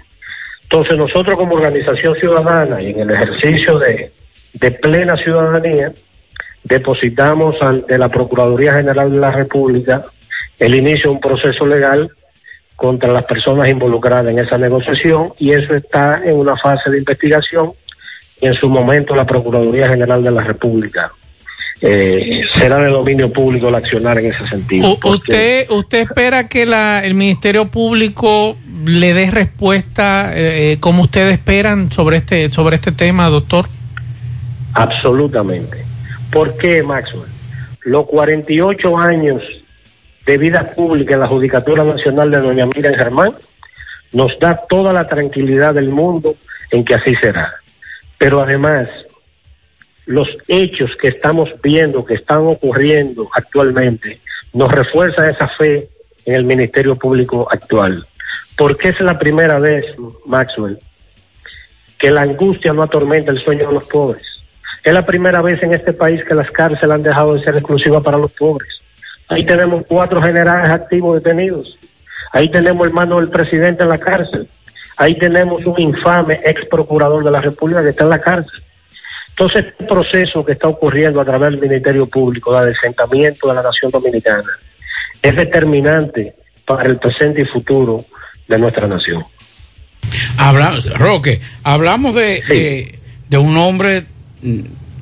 Entonces nosotros como organización ciudadana y en el ejercicio de, de plena ciudadanía, depositamos ante la Procuraduría General de la República el inicio de un proceso legal contra las personas involucradas en esa negociación y eso está en una fase de investigación y en su momento la Procuraduría General de la República eh, será de dominio público el accionar en ese sentido. ¿Usted, ¿Usted espera que la, el Ministerio Público le dé respuesta eh, como ustedes esperan sobre este, sobre este tema, doctor? Absolutamente. ¿Por qué, Maxwell? Los 48 años de vida pública en la Judicatura Nacional de Doña Miriam Germán nos da toda la tranquilidad del mundo en que así será. Pero además, los hechos que estamos viendo, que están ocurriendo actualmente, nos refuerzan esa fe en el Ministerio Público actual. Porque es la primera vez, Maxwell, que la angustia no atormenta el sueño de los pobres. Es la primera vez en este país que las cárceles han dejado de ser exclusivas para los pobres. Ahí tenemos cuatro generales activos detenidos. Ahí tenemos hermano del presidente en la cárcel. Ahí tenemos un infame ex procurador de la República que está en la cárcel. Entonces, este proceso que está ocurriendo a través del Ministerio Público de asentamiento de la nación dominicana es determinante para el presente y futuro de nuestra nación. Hablamos, Roque, hablamos de, de, de un hombre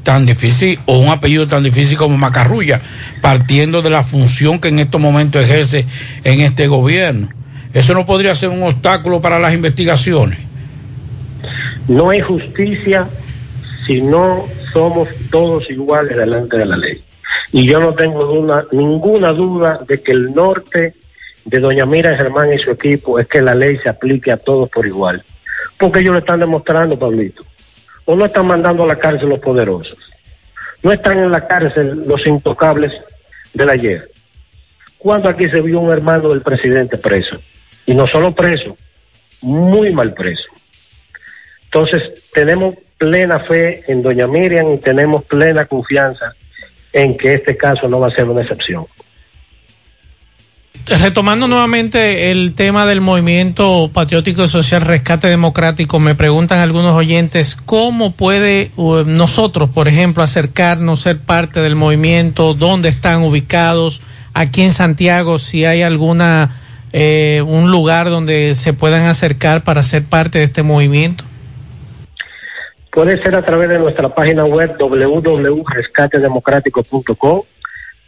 tan difícil o un apellido tan difícil como Macarrulla, partiendo de la función que en estos momentos ejerce en este gobierno. ¿Eso no podría ser un obstáculo para las investigaciones? No hay justicia si no somos todos iguales delante de la ley. Y yo no tengo duda, ninguna duda de que el norte de doña Mira Germán y su equipo es que la ley se aplique a todos por igual. Porque ellos lo están demostrando, Pablito. O no están mandando a la cárcel los poderosos. No están en la cárcel los intocables del ayer. ¿Cuándo aquí se vio un hermano del presidente preso? Y no solo preso, muy mal preso. Entonces, tenemos plena fe en doña Miriam y tenemos plena confianza en que este caso no va a ser una excepción. Retomando nuevamente el tema del movimiento patriótico y social rescate democrático, me preguntan algunos oyentes cómo puede uh, nosotros, por ejemplo, acercarnos, ser parte del movimiento, dónde están ubicados, aquí en Santiago, si hay alguna eh, un lugar donde se puedan acercar para ser parte de este movimiento. Puede ser a través de nuestra página web www.rescatedemocrático.com,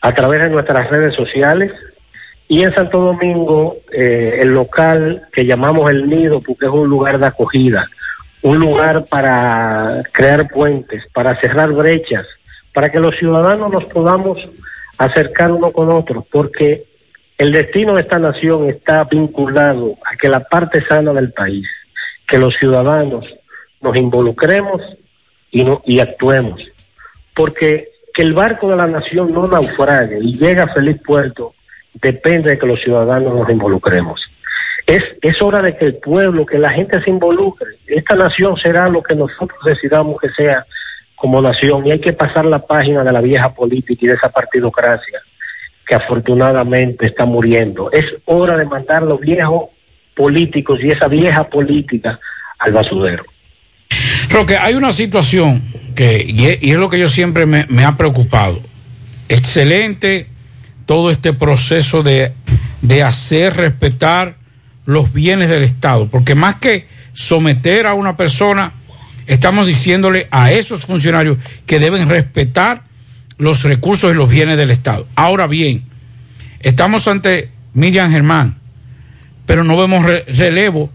a través de nuestras redes sociales y en Santo Domingo eh, el local que llamamos El Nido porque es un lugar de acogida, un lugar para crear puentes, para cerrar brechas, para que los ciudadanos nos podamos acercar uno con otro, porque el destino de esta nación está vinculado a que la parte sana del país, que los ciudadanos nos involucremos y, no, y actuemos. Porque que el barco de la nación no naufrague y llegue a feliz puerto depende de que los ciudadanos nos involucremos. Es, es hora de que el pueblo, que la gente se involucre. Esta nación será lo que nosotros decidamos que sea como nación y hay que pasar la página de la vieja política y de esa partidocracia que afortunadamente está muriendo. Es hora de mandar los viejos políticos y esa vieja política al basurero. Roque, hay una situación que, y es, lo que yo siempre me, ha preocupado. Excelente todo este proceso de, de hacer respetar los bienes del Estado, porque más que someter a una persona, estamos diciéndole a esos funcionarios que deben respetar los recursos y los bienes del Estado. Ahora bien, estamos ante Miriam Germán, pero no vemos re relevo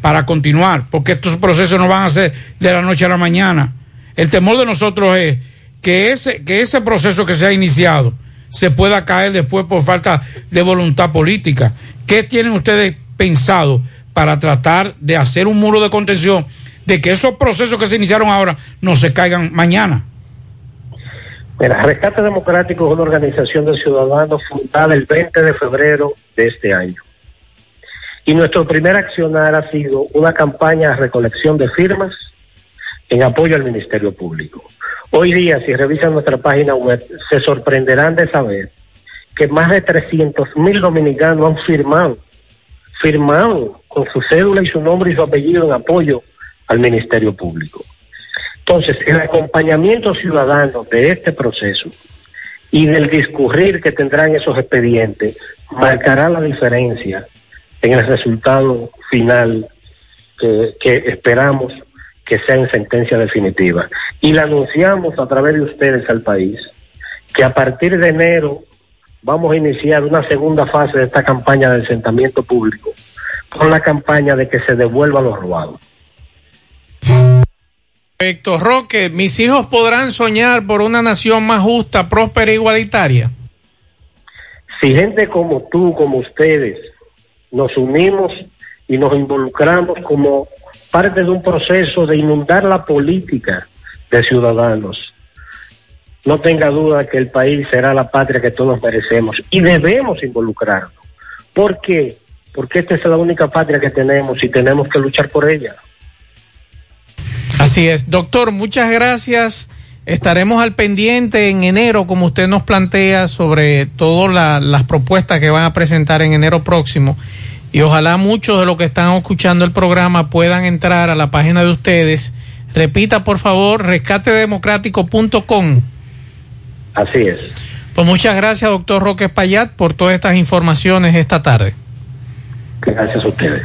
para continuar, porque estos procesos no van a ser de la noche a la mañana. El temor de nosotros es que ese, que ese proceso que se ha iniciado se pueda caer después por falta de voluntad política. ¿Qué tienen ustedes pensado para tratar de hacer un muro de contención de que esos procesos que se iniciaron ahora no se caigan mañana? Mira, Rescate Democrático es una organización de ciudadanos fundada el 20 de febrero de este año. Y nuestro primer accionar ha sido una campaña de recolección de firmas en apoyo al Ministerio Público. Hoy día, si revisan nuestra página web, se sorprenderán de saber que más de 300 mil dominicanos han firmado, firmado con su cédula y su nombre y su apellido en apoyo al Ministerio Público. Entonces, el acompañamiento ciudadano de este proceso y del discurrir que tendrán esos expedientes marcará la diferencia en el resultado final que, que esperamos que sea en sentencia definitiva. Y le anunciamos a través de ustedes al país que a partir de enero vamos a iniciar una segunda fase de esta campaña de asentamiento público con la campaña de que se devuelvan los robados. Perfecto, Roque, mis hijos podrán soñar por una nación más justa, próspera e igualitaria. Si gente como tú, como ustedes, nos unimos y nos involucramos como parte de un proceso de inundar la política de ciudadanos. No tenga duda que el país será la patria que todos merecemos y debemos involucrarnos. ¿Por qué? Porque esta es la única patria que tenemos y tenemos que luchar por ella. Así es. Doctor, muchas gracias. Estaremos al pendiente en enero, como usted nos plantea, sobre todas la, las propuestas que van a presentar en enero próximo y ojalá muchos de los que están escuchando el programa puedan entrar a la página de ustedes. Repita, por favor, rescatedemocrático.com. Así es. Pues muchas gracias, doctor Roque Payat, por todas estas informaciones esta tarde. Gracias a ustedes.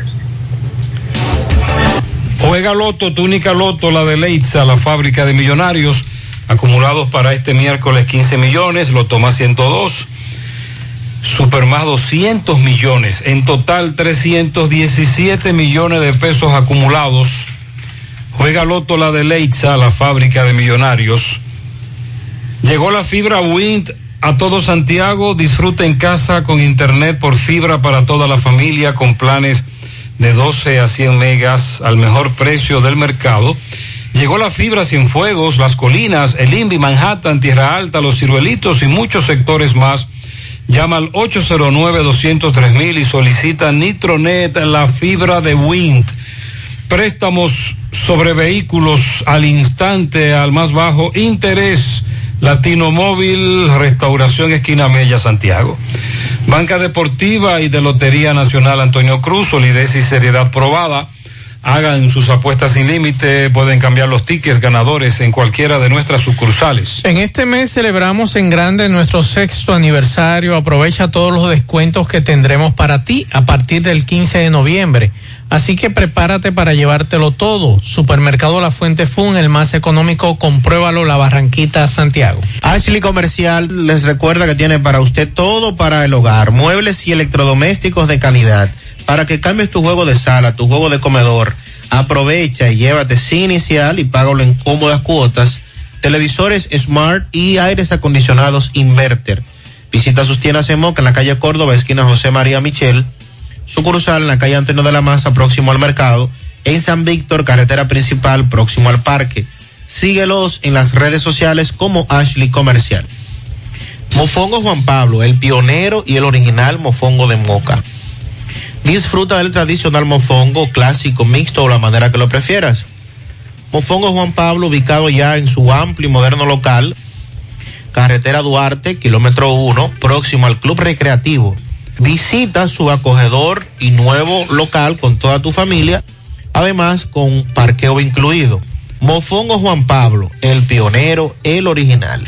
Juega Loto, túnica Loto, la de Leitza, la fábrica de millonarios, acumulados para este miércoles 15 millones, Loto más 102, Super más 200 millones, en total 317 millones de pesos acumulados. Juega Loto, la de Leitza, la fábrica de millonarios. Llegó la fibra Wind a todo Santiago, disfruta en casa con internet por fibra para toda la familia con planes de 12 a 100 megas al mejor precio del mercado. Llegó la fibra sin fuegos, las colinas, el INVI, Manhattan, Tierra Alta, los ciruelitos y muchos sectores más. Llama al 809-203 y solicita Nitronet, la fibra de Wind. Préstamos sobre vehículos al instante, al más bajo interés. Latino Móvil, Restauración Esquina Mella, Santiago. Banca Deportiva y de Lotería Nacional Antonio Cruz, solidez y seriedad probada. Hagan sus apuestas sin límite, pueden cambiar los tickets ganadores en cualquiera de nuestras sucursales. En este mes celebramos en grande nuestro sexto aniversario. Aprovecha todos los descuentos que tendremos para ti a partir del 15 de noviembre. Así que prepárate para llevártelo todo. Supermercado La Fuente Fun, el más económico, compruébalo, La Barranquita, Santiago. Ashley Comercial les recuerda que tiene para usted todo para el hogar, muebles y electrodomésticos de calidad. Para que cambies tu juego de sala, tu juego de comedor, aprovecha y llévate sin inicial y págalo en cómodas cuotas. Televisores Smart y aires acondicionados Inverter. Visita sus tiendas en Moca en la calle Córdoba, esquina José María Michel. Sucursal en la calle Antonio de la Maza, próximo al mercado. En San Víctor, carretera principal, próximo al parque. Síguelos en las redes sociales como Ashley Comercial. Mofongo Juan Pablo, el pionero y el original mofongo de Moca. Disfruta del tradicional mofongo clásico, mixto o la manera que lo prefieras. Mofongo Juan Pablo, ubicado ya en su amplio y moderno local, carretera Duarte, kilómetro 1, próximo al Club Recreativo. Visita su acogedor y nuevo local con toda tu familia, además con parqueo incluido. Mofongo Juan Pablo, el pionero, el original.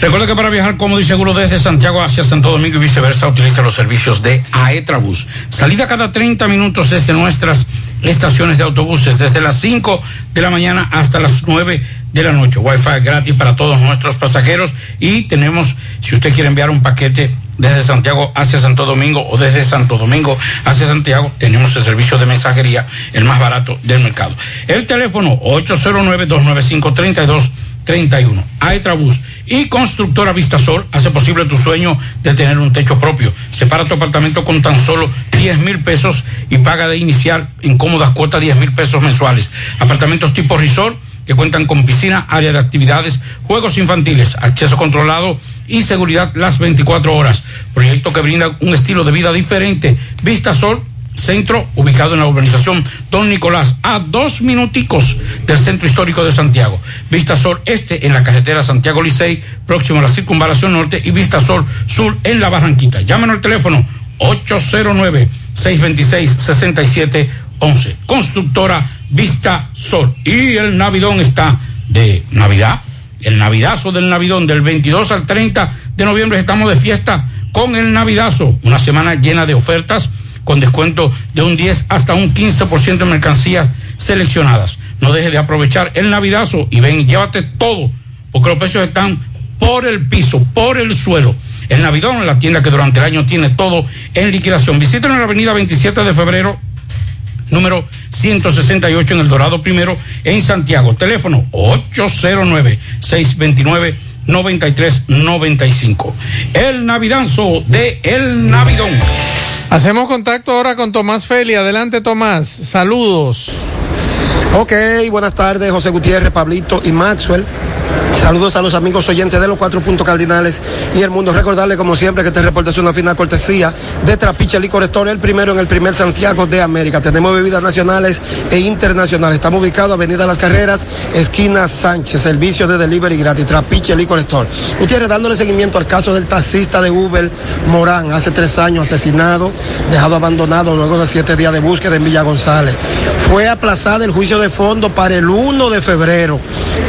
Recuerda que para viajar cómodo y seguro desde Santiago hacia Santo Domingo y viceversa, utiliza los servicios de Aetrabús. Salida cada 30 minutos desde nuestras estaciones de autobuses, desde las 5 de la mañana hasta las 9 de la noche. Wi-Fi gratis para todos nuestros pasajeros y tenemos, si usted quiere enviar un paquete desde Santiago hacia Santo Domingo o desde Santo Domingo hacia Santiago, tenemos el servicio de mensajería, el más barato del mercado. El teléfono 809-295-32 31. Aetrabús y Constructora Vistasol hace posible tu sueño de tener un techo propio. Separa tu apartamento con tan solo 10 mil pesos y paga de iniciar en cómodas cuotas 10 mil pesos mensuales. Apartamentos tipo resort que cuentan con piscina, área de actividades, juegos infantiles, acceso controlado y seguridad las 24 horas. Proyecto que brinda un estilo de vida diferente. Vistasol centro ubicado en la urbanización Don Nicolás, a dos minuticos del centro histórico de Santiago. Vista Sol Este en la carretera Santiago Licey, próximo a la circunvalación norte, y Vista Sol Sur en la Barranquita. Llámanos al teléfono 809-626-6711. Constructora Vista Sol. Y el Navidón está de Navidad. El Navidazo del Navidón del 22 al 30 de noviembre estamos de fiesta con el Navidazo. Una semana llena de ofertas con descuento de un 10 hasta un 15% de mercancías seleccionadas. No deje de aprovechar el Navidazo y ven, llévate todo, porque los precios están por el piso, por el suelo. El Navidón, la tienda que durante el año tiene todo en liquidación. Visítenos en la avenida 27 de febrero, número 168 en El Dorado Primero, en Santiago. Teléfono 809-629-9395. El Navidanzo de El Navidón. Hacemos contacto ahora con Tomás Feli. Adelante, Tomás. Saludos. Ok, buenas tardes, José Gutiérrez, Pablito y Maxwell. Saludos a los amigos oyentes de los cuatro puntos cardinales y el mundo. Recordarle, como siempre, que este reporte es una final cortesía de Trapiche Licor Store, el primero en el primer Santiago de América. Tenemos bebidas nacionales e internacionales. Estamos ubicados Avenida Las Carreras, esquina Sánchez, servicio de delivery gratis. Trapiche Licor Store. Ustedes dándole seguimiento al caso del taxista de Uber Morán, hace tres años asesinado, dejado abandonado luego de siete días de búsqueda en Villa González. Fue aplazado el juicio de fondo para el 1 de febrero,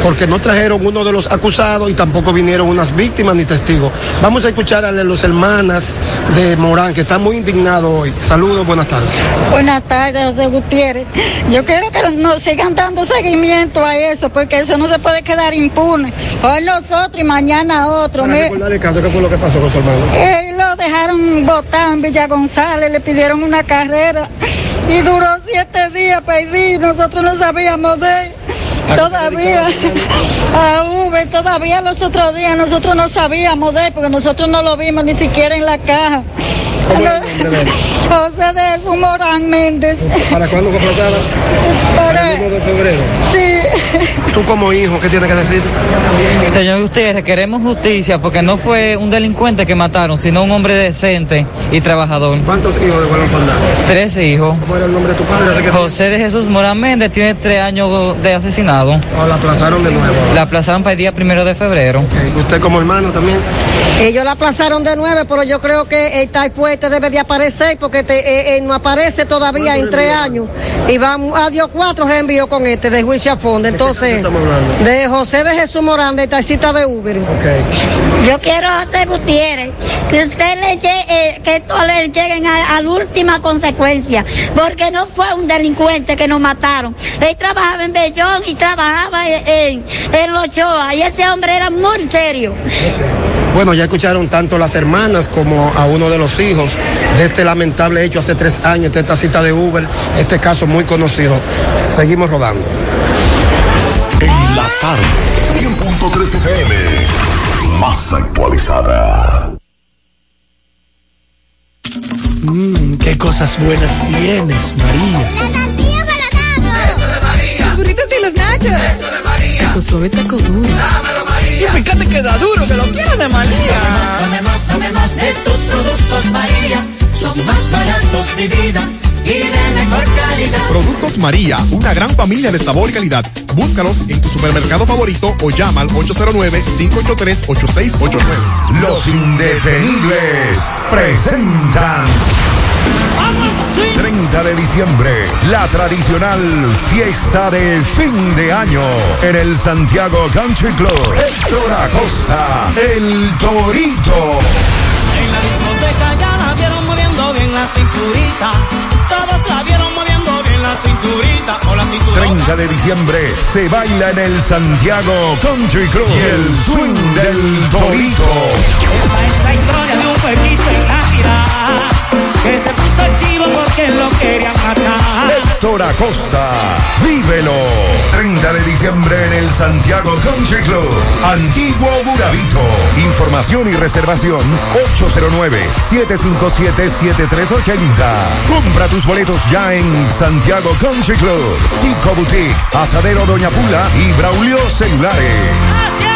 porque no trajeron uno de los acusados y tampoco vinieron unas víctimas ni testigos. Vamos a escuchar a los hermanas de Morán, que están muy indignados hoy. Saludos, buenas tardes. Buenas tardes, José Gutiérrez. Yo quiero que nos sigan dando seguimiento a eso, porque eso no se puede quedar impune. Hoy nosotros y mañana otro. Para recordar el caso, ¿qué fue lo que pasó con su hermano? Eh, lo dejaron botado en Villa González, le pidieron una carrera y duró siete días perdido. Nosotros no sabíamos de él. Todavía, a [laughs] Uber, todavía los otros días nosotros no sabíamos de él porque nosotros no lo vimos ni siquiera en la caja. José de Jesús Morán Méndez. ¿Para cuándo aplazada? Para el 1 de febrero. Sí. Tú como hijo, ¿qué tienes que decir? Señor Gutiérrez, queremos justicia porque no fue un delincuente que mataron, sino un hombre decente y trabajador. ¿Cuántos hijos de Juan Fondán? Tres hijos. ¿Cómo era el nombre de tu padre? Que- José de Jesús Morán Méndez tiene tres años de asesinado. ¿O la aplazaron de nuevo? La aplazaron para el día primero de febrero. ¿Usted como hermano también? Ellos la aplazaron de nueve, pero yo creo que el Tai fuerte debe de aparecer porque te- eh, eh, no aparece todavía en tres años. Y vamos a Dios cuatro reenvió con este de juicio a fondo. Entonces, de José de Jesús Morán, de taxista de Uber. Yo quiero a José Gutiérrez que usted le llegue, eh, que esto le lleguen a, a la última consecuencia, porque no fue un delincuente que nos mataron. Él trabajaba en Bellón y trabajaba en, en, en Ochoa y ese hombre era muy serio. Bueno, ya escucharon tanto las hermanas como a uno de los hijos de este lamentable hecho hace tres años, de esta cita de Uber, este caso muy conocido. Seguimos rodando. En la tarde, 100.3 FM, más actualizada. Mmm, qué cosas buenas tienes, María. Eso de María. Los burritos y los nachos. Eso de María. Tu suave taco duro. Dámelo, María. Y fíjate que da duro, que lo quiero de María. Tomemos, tomemos de tus productos, María. Son más baratos de vida y de mejor calidad. Productos María, una gran familia de sabor y calidad. Búscalos en tu supermercado favorito o llama al 809-583-8689. Los indetenibles presentan 30 de diciembre, la tradicional fiesta de fin de año en el Santiago Country Club. Héctor Acosta, el Torito. En la discoteca ya la la cinturita. Todos la vieron moviendo bien la cinturita. O la cinturita. 30 de diciembre se baila en el Santiago Country Club. Y el swing del Torito. La historia de un pueblito en la ciudad. Que se puso chivo porque lo querían matar. Héctor Acosta, vívelo. 30 de diciembre en el Santiago Country Club. Antiguo Burabito. Información y reservación 809-757-7380. Compra tus boletos ya en Santiago Country Club. Chico Boutique, Asadero Doña Pula y Braulio Celulares.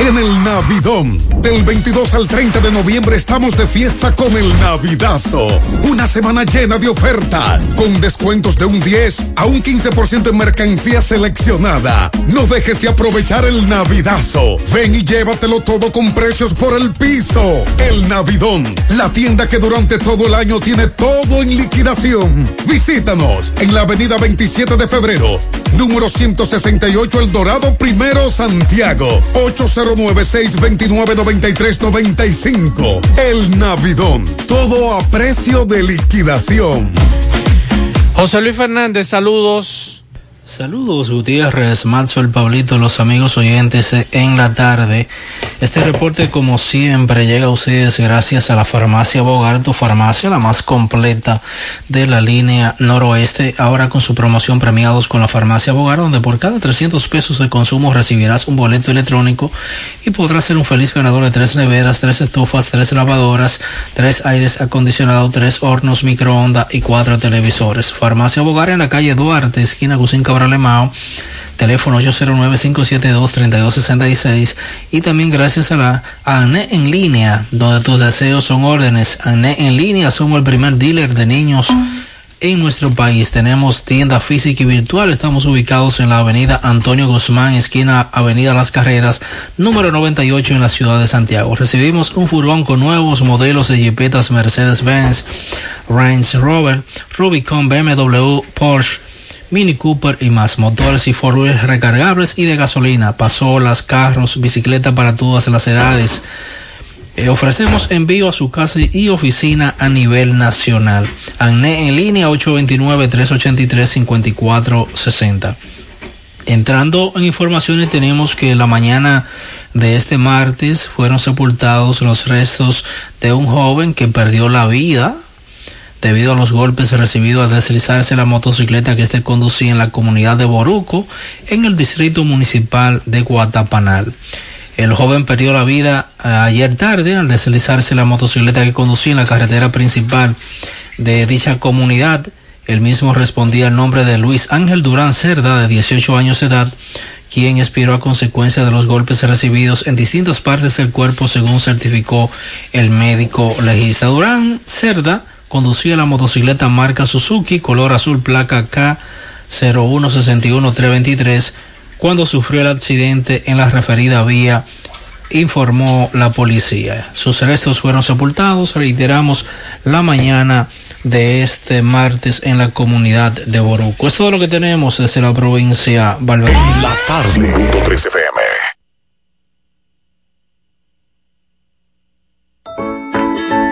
En el Navidón, del 22 al 30 de noviembre estamos de fiesta con el Navidazo. Una semana llena de ofertas, con descuentos de un 10 a un 15% en mercancía seleccionada. No dejes de aprovechar el Navidazo. Ven y llévatelo todo con precios por el piso. El Navidón, la tienda que durante todo el año tiene todo en liquidación. Visítanos en la avenida 27 de febrero, número 168 El Dorado Primero Santiago, 809-629-9395. El Navidón, todo a precio de liquidación. José Luis Fernández, saludos. Saludos Gutiérrez, Maxwell, Pablito, los amigos oyentes en la tarde. Este reporte, como siempre, llega a ustedes gracias a la farmacia Bogar, tu farmacia, la más completa de la línea noroeste, ahora con su promoción premiados con la farmacia Bogar, donde por cada 300 pesos de consumo recibirás un boleto electrónico y podrás ser un feliz ganador de tres neveras, tres estufas, tres lavadoras, tres aires acondicionados, tres hornos microondas y cuatro televisores. Farmacia Bogar en la calle Duarte, esquina Gusín Cabral Emao, teléfono 809-572-3266 y también gracias a la ANE en línea, donde tus deseos son órdenes. ANE en línea somos el primer dealer de niños en nuestro país. Tenemos tienda física y virtual. Estamos ubicados en la avenida Antonio Guzmán, esquina Avenida Las Carreras, número 98 en la ciudad de Santiago. Recibimos un furgón con nuevos modelos de jipetas Mercedes-Benz, Range Rover, Rubicon, BMW, Porsche, Mini Cooper y más motores y four wheels recargables y de gasolina, pasolas, carros, bicicletas para todas las edades. Eh, ofrecemos envío a su casa y oficina a nivel nacional. ANE en línea 829-383-5460. Entrando en informaciones tenemos que la mañana de este martes fueron sepultados los restos de un joven que perdió la vida debido a los golpes recibidos al deslizarse la motocicleta que este conducía en la comunidad de Boruco, en el distrito municipal de Guatapanal. El joven perdió la vida ayer tarde al deslizarse la motocicleta que conducía en la carretera principal de dicha comunidad. El mismo respondía al nombre de Luis Ángel Durán Cerda, de 18 años de edad, quien expiró a consecuencia de los golpes recibidos en distintas partes del cuerpo, según certificó el médico legista. Durán Cerda conducía la motocicleta marca Suzuki, color azul, placa K0161323, cuando sufrió el accidente en la referida vía, informó la policía. Sus restos fueron sepultados, reiteramos, la mañana de este martes en la comunidad de Boruco. Es todo lo que tenemos desde la provincia Valverde. La.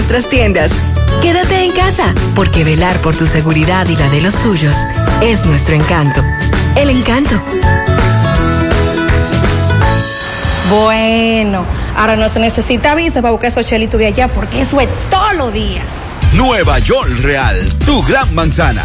nuestras tiendas. Quédate en casa, porque velar por tu seguridad y la de los tuyos es nuestro encanto. El encanto. Bueno, ahora no se necesita visa para buscar esos chelitos de allá, porque eso es todo lo día. Nueva York Real, tu gran manzana.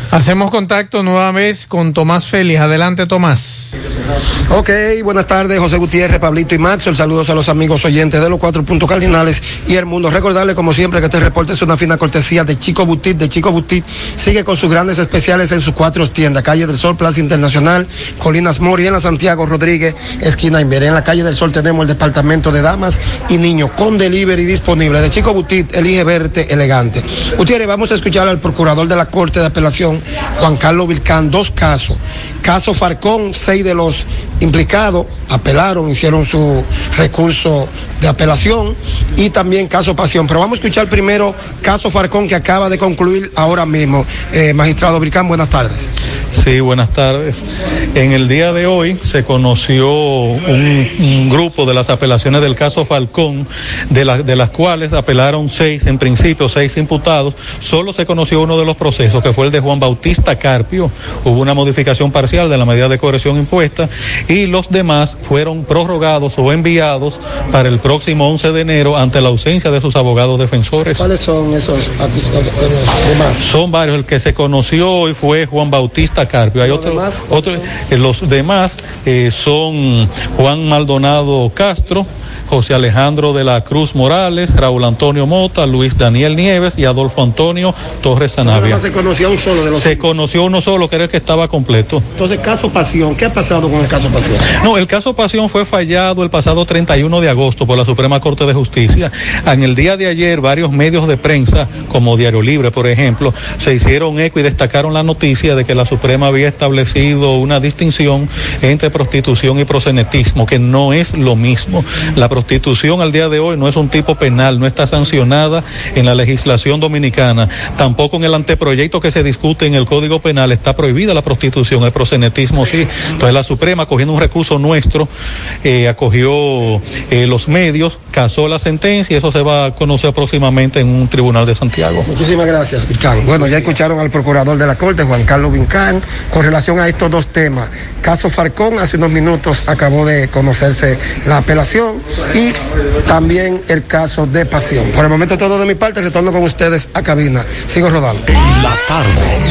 Hacemos contacto nueva vez con Tomás Félix. Adelante, Tomás. Ok, buenas tardes, José Gutiérrez, Pablito y Maxwell. Saludos a los amigos oyentes de los cuatro puntos cardinales y el mundo. Recordarle, como siempre, que este reporte es una fina cortesía de Chico Butit. De Chico Butit sigue con sus grandes especiales en sus cuatro tiendas: Calle del Sol, Plaza Internacional, Colinas Mori, en la Santiago Rodríguez, esquina Inver. En la Calle del Sol tenemos el departamento de damas y niños con delivery disponible. De Chico Butit, elige verte elegante. Gutiérrez, vamos a escuchar al procurador de la Corte de Apelación, Juan Carlos Vilcán, dos casos. Caso Farcón, seis de los implicados apelaron, hicieron su recurso de apelación y también caso Pasión. Pero vamos a escuchar primero caso Farcón que acaba de concluir ahora mismo. Eh, magistrado Vilcán, buenas tardes. Sí, buenas tardes. En el día de hoy se conoció un, grupo de las apelaciones del caso Falcón, de, de las cuales apelaron seis, en principio seis imputados. Solo se conoció uno de los procesos, que fue el de Juan Bautista. Bautista Carpio. Hubo una modificación parcial de la medida de corrección impuesta y los demás fueron prorrogados o enviados para el próximo 11 de enero ante la ausencia de sus abogados defensores. ¿Cuáles son esos acusados demás? Son varios. El que se conoció hoy fue Juan Bautista Carpio. Hay ¿Los otros. demás? eh, los demás eh, son Juan Maldonado Castro. José Alejandro de la Cruz Morales, Raúl Antonio Mota, Luis Daniel Nieves y Adolfo Antonio Torres más se conoció un solo de los Se conoció uno solo, que era el que estaba completo. Entonces, caso Pasión, ¿qué ha pasado con el caso Pasión? No, el caso Pasión fue fallado el pasado 31 de agosto por la Suprema Corte de Justicia. En el día de ayer, varios medios de prensa, como Diario Libre, por ejemplo, se hicieron eco y destacaron la noticia de que la Suprema había establecido una distinción entre prostitución y prosenetismo, que no es lo mismo. La prostitución al día de hoy no es un tipo penal, no está sancionada en la legislación dominicana. Tampoco en el anteproyecto que se discute en el Código Penal está prohibida la prostitución, el prosenetismo sí. Entonces la Suprema, cogiendo un recurso nuestro, eh, acogió eh, los medios, casó la sentencia y eso se va a conocer próximamente en un tribunal de Santiago. Muchísimas gracias, Vincán. Bueno, ya escucharon al procurador de la Corte, Juan Carlos Vincán, con relación a estos dos temas. Caso Farcón, hace unos minutos acabó de conocerse la apelación y también el caso de Pasión. Por el momento todo de mi parte, retorno con ustedes a cabina. Sigo rodando. La tarde.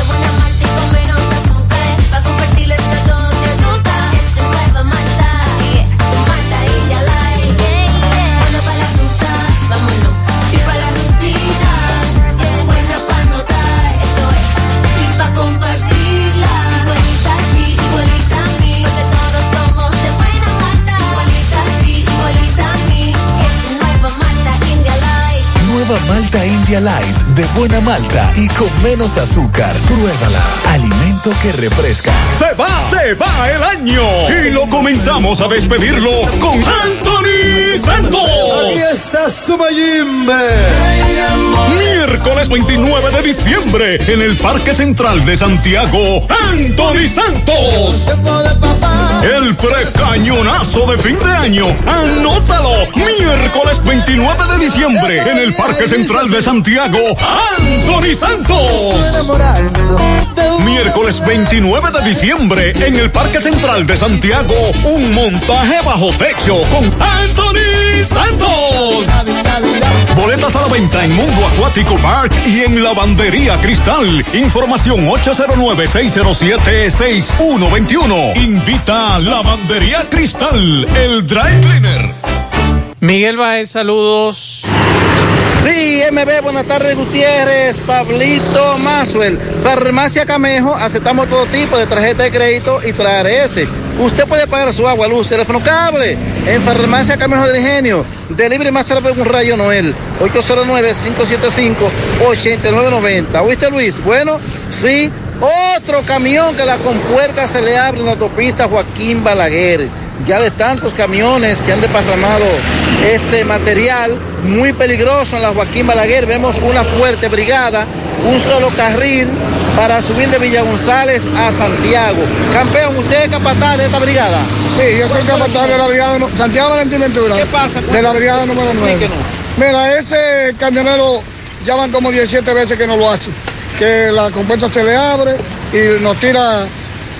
Malta Light de buena malta y con menos azúcar. Pruébala. Alimento que refresca. Se va, se va el año. Y lo comenzamos a despedirlo con Anthony Santos. está su Miércoles 29 de diciembre en el Parque Central de Santiago, Anthony Santos. El precañonazo de fin de año. Anótalo. Miércoles 29 de diciembre en el Parque Central de Santiago, Anthony Santos. Miércoles 29 de diciembre en el Parque Central de Santiago, un montaje bajo techo con Anthony Santos. Boletas a la venta en Mundo Acuático Park y en Lavandería Cristal. Información 809-607-6121. Invita a Lavandería Cristal, el Dry Cleaner. Miguel Baez, saludos. Sí, MB, buenas tardes, Gutiérrez, Pablito Masuel. Farmacia Camejo, aceptamos todo tipo de tarjeta de crédito y traer ese. Usted puede pagar su agua, luz, teléfono, cable en Farmacia Camejo del Ingenio. Delibre más rápido que un rayo Noel. 809-575-8990. ¿Oíste, Luis? Bueno, sí. Otro camión que la compuerta se le abre en la autopista Joaquín Balaguer. Ya de tantos camiones que han desparramado este material muy peligroso en la Joaquín Balaguer, vemos una fuerte brigada, un solo carril para subir de Villa González a Santiago. Campeón, ¿usted es capataz de esta brigada? Sí, yo soy capataz de la brigada Santiago Valentín Ventura. ¿Qué pasa? De la brigada número 9. Explíquenos. Mira, ese camionero ya van como 17 veces que no lo hace. Que la compuerta se le abre y nos tira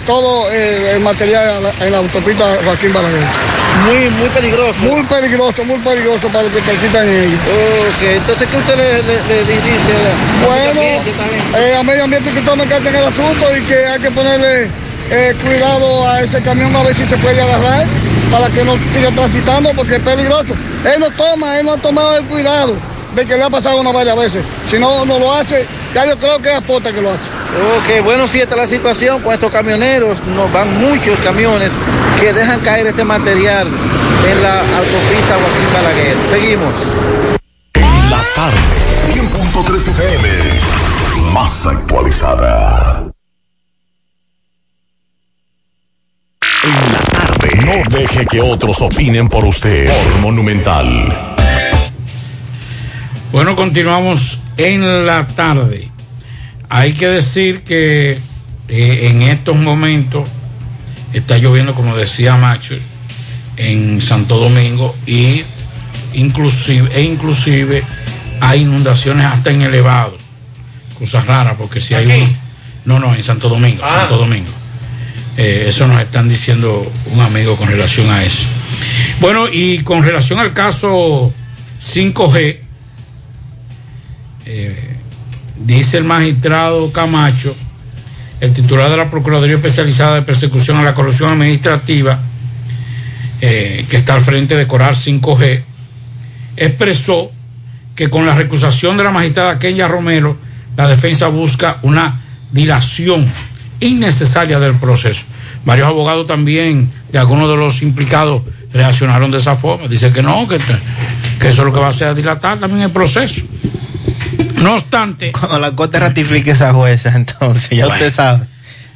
todo eh, el material en la- en la autopista Joaquín Balaguer. Muy, muy peligroso. Muy peligroso, muy peligroso para los que transitan en ellos. Ok, entonces, ¿qué usted le, le- le dice? Bueno, eh, a medio ambiente que tomen carta en el asunto y que hay que ponerle eh, cuidado a ese camión a ver si se puede agarrar para que no siga transitando porque es peligroso. Él no toma, él no ha tomado el cuidado de que le ha pasado una varias veces. Si no, no lo hace, ya yo creo que es apota que lo hace. Ok, bueno, sí, esta es la situación con estos camioneros. Nos van muchos camiones que dejan caer este material en la autopista Joaquín Balaguer. Seguimos. La tarde, 100.3 FM, más actualizada. En la tarde, no deje que otros opinen por usted. Por Monumental. Bueno, continuamos en la tarde. Hay que decir que eh, en estos momentos está lloviendo, como decía Macho, en Santo Domingo y inclusive, e inclusive hay inundaciones hasta en elevados. Cosas raras, porque si hay ¿Aquí? uno- No, no, en Santo Domingo, Ah. Santo Domingo. Eh, eso nos están diciendo un amigo con relación a eso. Bueno, y con relación al caso 5G, eh, dice el magistrado Camacho, el titular de la Procuraduría Especializada de Persecución a la Corrupción Administrativa, eh, que está al frente de Coral 5G, expresó que con la recusación de la magistrada Kenya Romero, la defensa busca una dilación innecesaria del proceso. Varios abogados también de algunos de los implicados reaccionaron de esa forma. Dice que no, que, que eso lo que va a hacer es dilatar también el proceso. No obstante. Cuando la corte ratifique esa jueza, [laughs] entonces ya Bueno. usted sabe.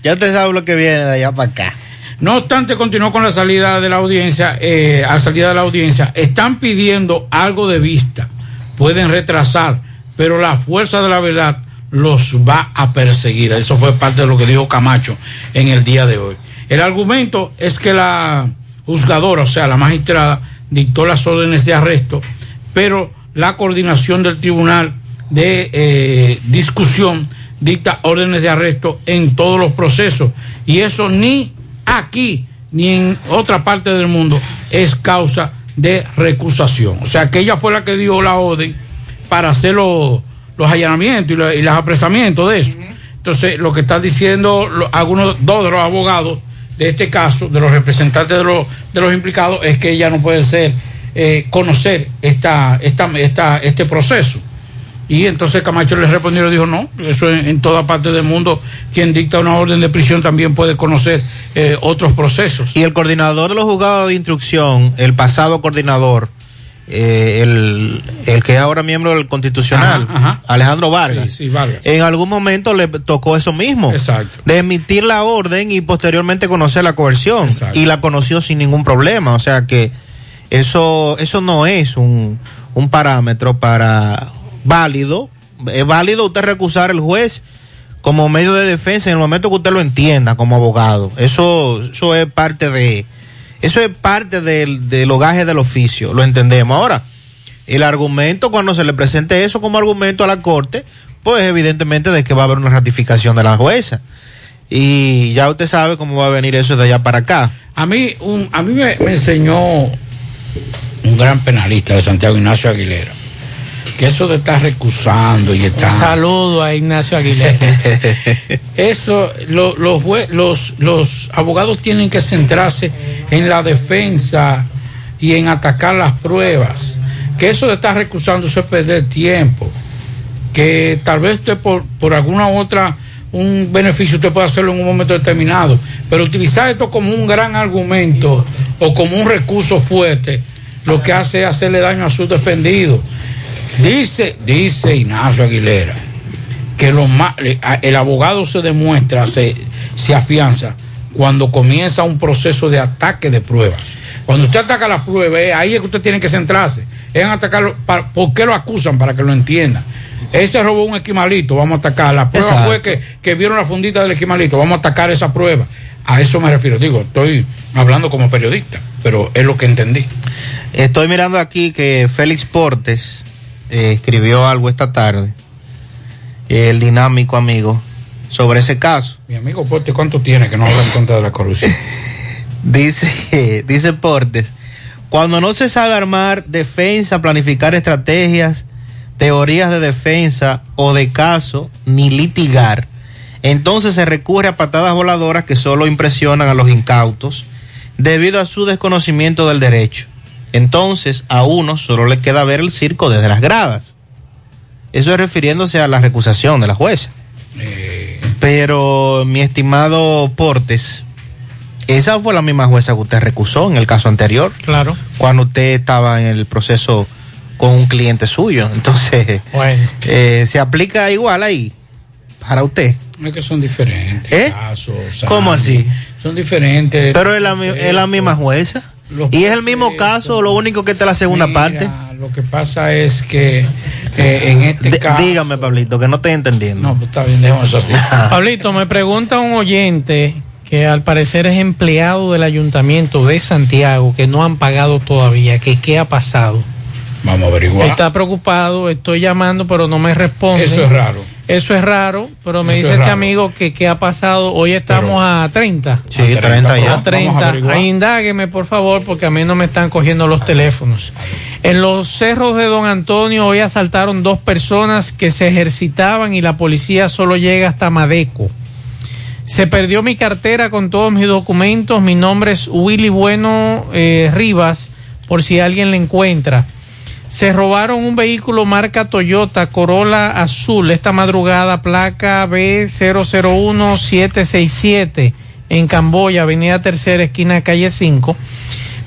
Ya usted sabe lo que viene de allá para acá. No obstante, continuó con la salida de la audiencia, eh, a salida de la audiencia, están pidiendo algo de vista, pueden retrasar, pero la fuerza de la verdad los va a perseguir. Eso fue parte de lo que dijo Camacho en el día de hoy. El argumento es que la juzgadora, o sea, la magistrada, dictó las órdenes de arresto, pero la coordinación del tribunal de eh, discusión dicta órdenes de arresto en todos los procesos y eso ni aquí ni en otra parte del mundo es causa de recusación. O sea que ella fue la que dio la orden para hacer los, los allanamientos y, lo- y los apresamientos de eso. Entonces, lo que están diciendo lo- algunos, dos de los abogados de este caso, de los representantes de los, de los implicados, es que ella no puede ser, eh, conocer esta, esta, esta, este proceso. Y entonces Camacho le respondió y le dijo, no, eso en, en toda parte del mundo, quien dicta una orden de prisión también puede conocer eh, otros procesos. Y el coordinador de los juzgados de instrucción, el pasado coordinador, eh, el, el que es ahora miembro del Constitucional, Ajá, ajá. Alejandro Vargas, Sí, sí, Vargas. en algún momento le tocó eso mismo. Exacto. De emitir la orden y posteriormente conocer la coerción. Exacto. Y la conoció sin ningún problema. O sea que eso, eso no es un, un parámetro para válido. Es válido usted recusar el juez como medio de defensa en el momento que usted lo entienda como abogado. Eso, eso es parte de, eso es parte del, del hogaje del oficio, lo entendemos. Ahora, el argumento cuando se le presente eso como argumento a la corte, pues evidentemente de que va a haber una ratificación de la jueza. Y ya usted sabe cómo va a venir eso de allá para acá. A mí, un, a mí me, me enseñó un gran penalista de Santiago Ignacio Aguilera, que eso de estar recusando y estar... Un saludo a Ignacio Aguilera. [laughs] Eso, lo- los, los, los abogados tienen que centrarse en la defensa y en atacar las pruebas. Que eso de estar recusando es perder tiempo. Que tal vez usted por, por alguna otra, un beneficio usted puede hacerlo en un momento determinado. Pero utilizar esto como un gran argumento o como un recurso fuerte, lo que hace es hacerle daño a sus defendidos. Dice, dice Ignacio Aguilera que lo ma- le- a- el abogado se demuestra, se, se afianza cuando comienza un proceso de ataque de pruebas. Cuando usted ataca las pruebas, eh, ahí es que usted tiene que centrarse. Es en atacarlo. Para, ¿Por qué lo acusan? Para que lo entienda. Ese robó un esquimalito, vamos a atacar. La prueba Exacto. fue que, que vieron la fundita del esquimalito, vamos a atacar esa prueba. A eso me refiero. Digo, estoy hablando como periodista, pero es lo que entendí. Estoy mirando aquí que Félix Portes eh, escribió algo esta tarde, el dinámico amigo, sobre ese caso. Mi amigo Porte, ¿cuánto tiene que no habla en contra de la corrupción? [laughs] Dice, [laughs] dice Portes, cuando no se sabe armar defensa, planificar estrategias, teorías de defensa o de caso, ni litigar, entonces se recurre a patadas voladoras que solo impresionan a los incautos debido a su desconocimiento del derecho. Entonces a uno solo le queda ver el circo desde las gradas. Eso es refiriéndose a la recusación de la jueza. Pero mi estimado Portes, esa fue la misma jueza que usted recusó en el caso anterior. Claro. Cuando usted estaba en el proceso con un cliente suyo. Entonces, Bueno. eh, se aplica igual ahí para usted. Es que son diferentes. ¿Eh? casos, ¿Cómo así? Son diferentes. Pero es la, mi- es la misma jueza. Los Y es el mismo caso, lo único que está en la segunda Mira, parte. Lo que pasa es que eh, en este D- caso. dígame, Pablito, que no estoy entendiendo. No, pues está bien, dejemos eso así. [laughs] Pablito, me pregunta un oyente que al parecer es empleado del ayuntamiento de Santiago que no han pagado todavía, que qué ha pasado. Vamos a averiguar. Está preocupado, estoy llamando, pero no me responde. Eso es raro. Eso es raro, pero me Eso dice es este amigo que qué ha pasado. Hoy estamos a 30. Sí, 30 ya. A 30. Ahí indágueme, por favor, porque a mí no me están cogiendo los teléfonos. En los cerros de Don Antonio hoy asaltaron dos personas que se ejercitaban y la policía solo llega hasta Madeco. Se perdió mi cartera con todos mis documentos. Mi nombre es Willy Bueno eh, Rivas, por si alguien le encuentra. Se robaron un vehículo marca Toyota Corolla Azul esta madrugada, placa B001767 en Camboya, Avenida Tercera, esquina calle 5.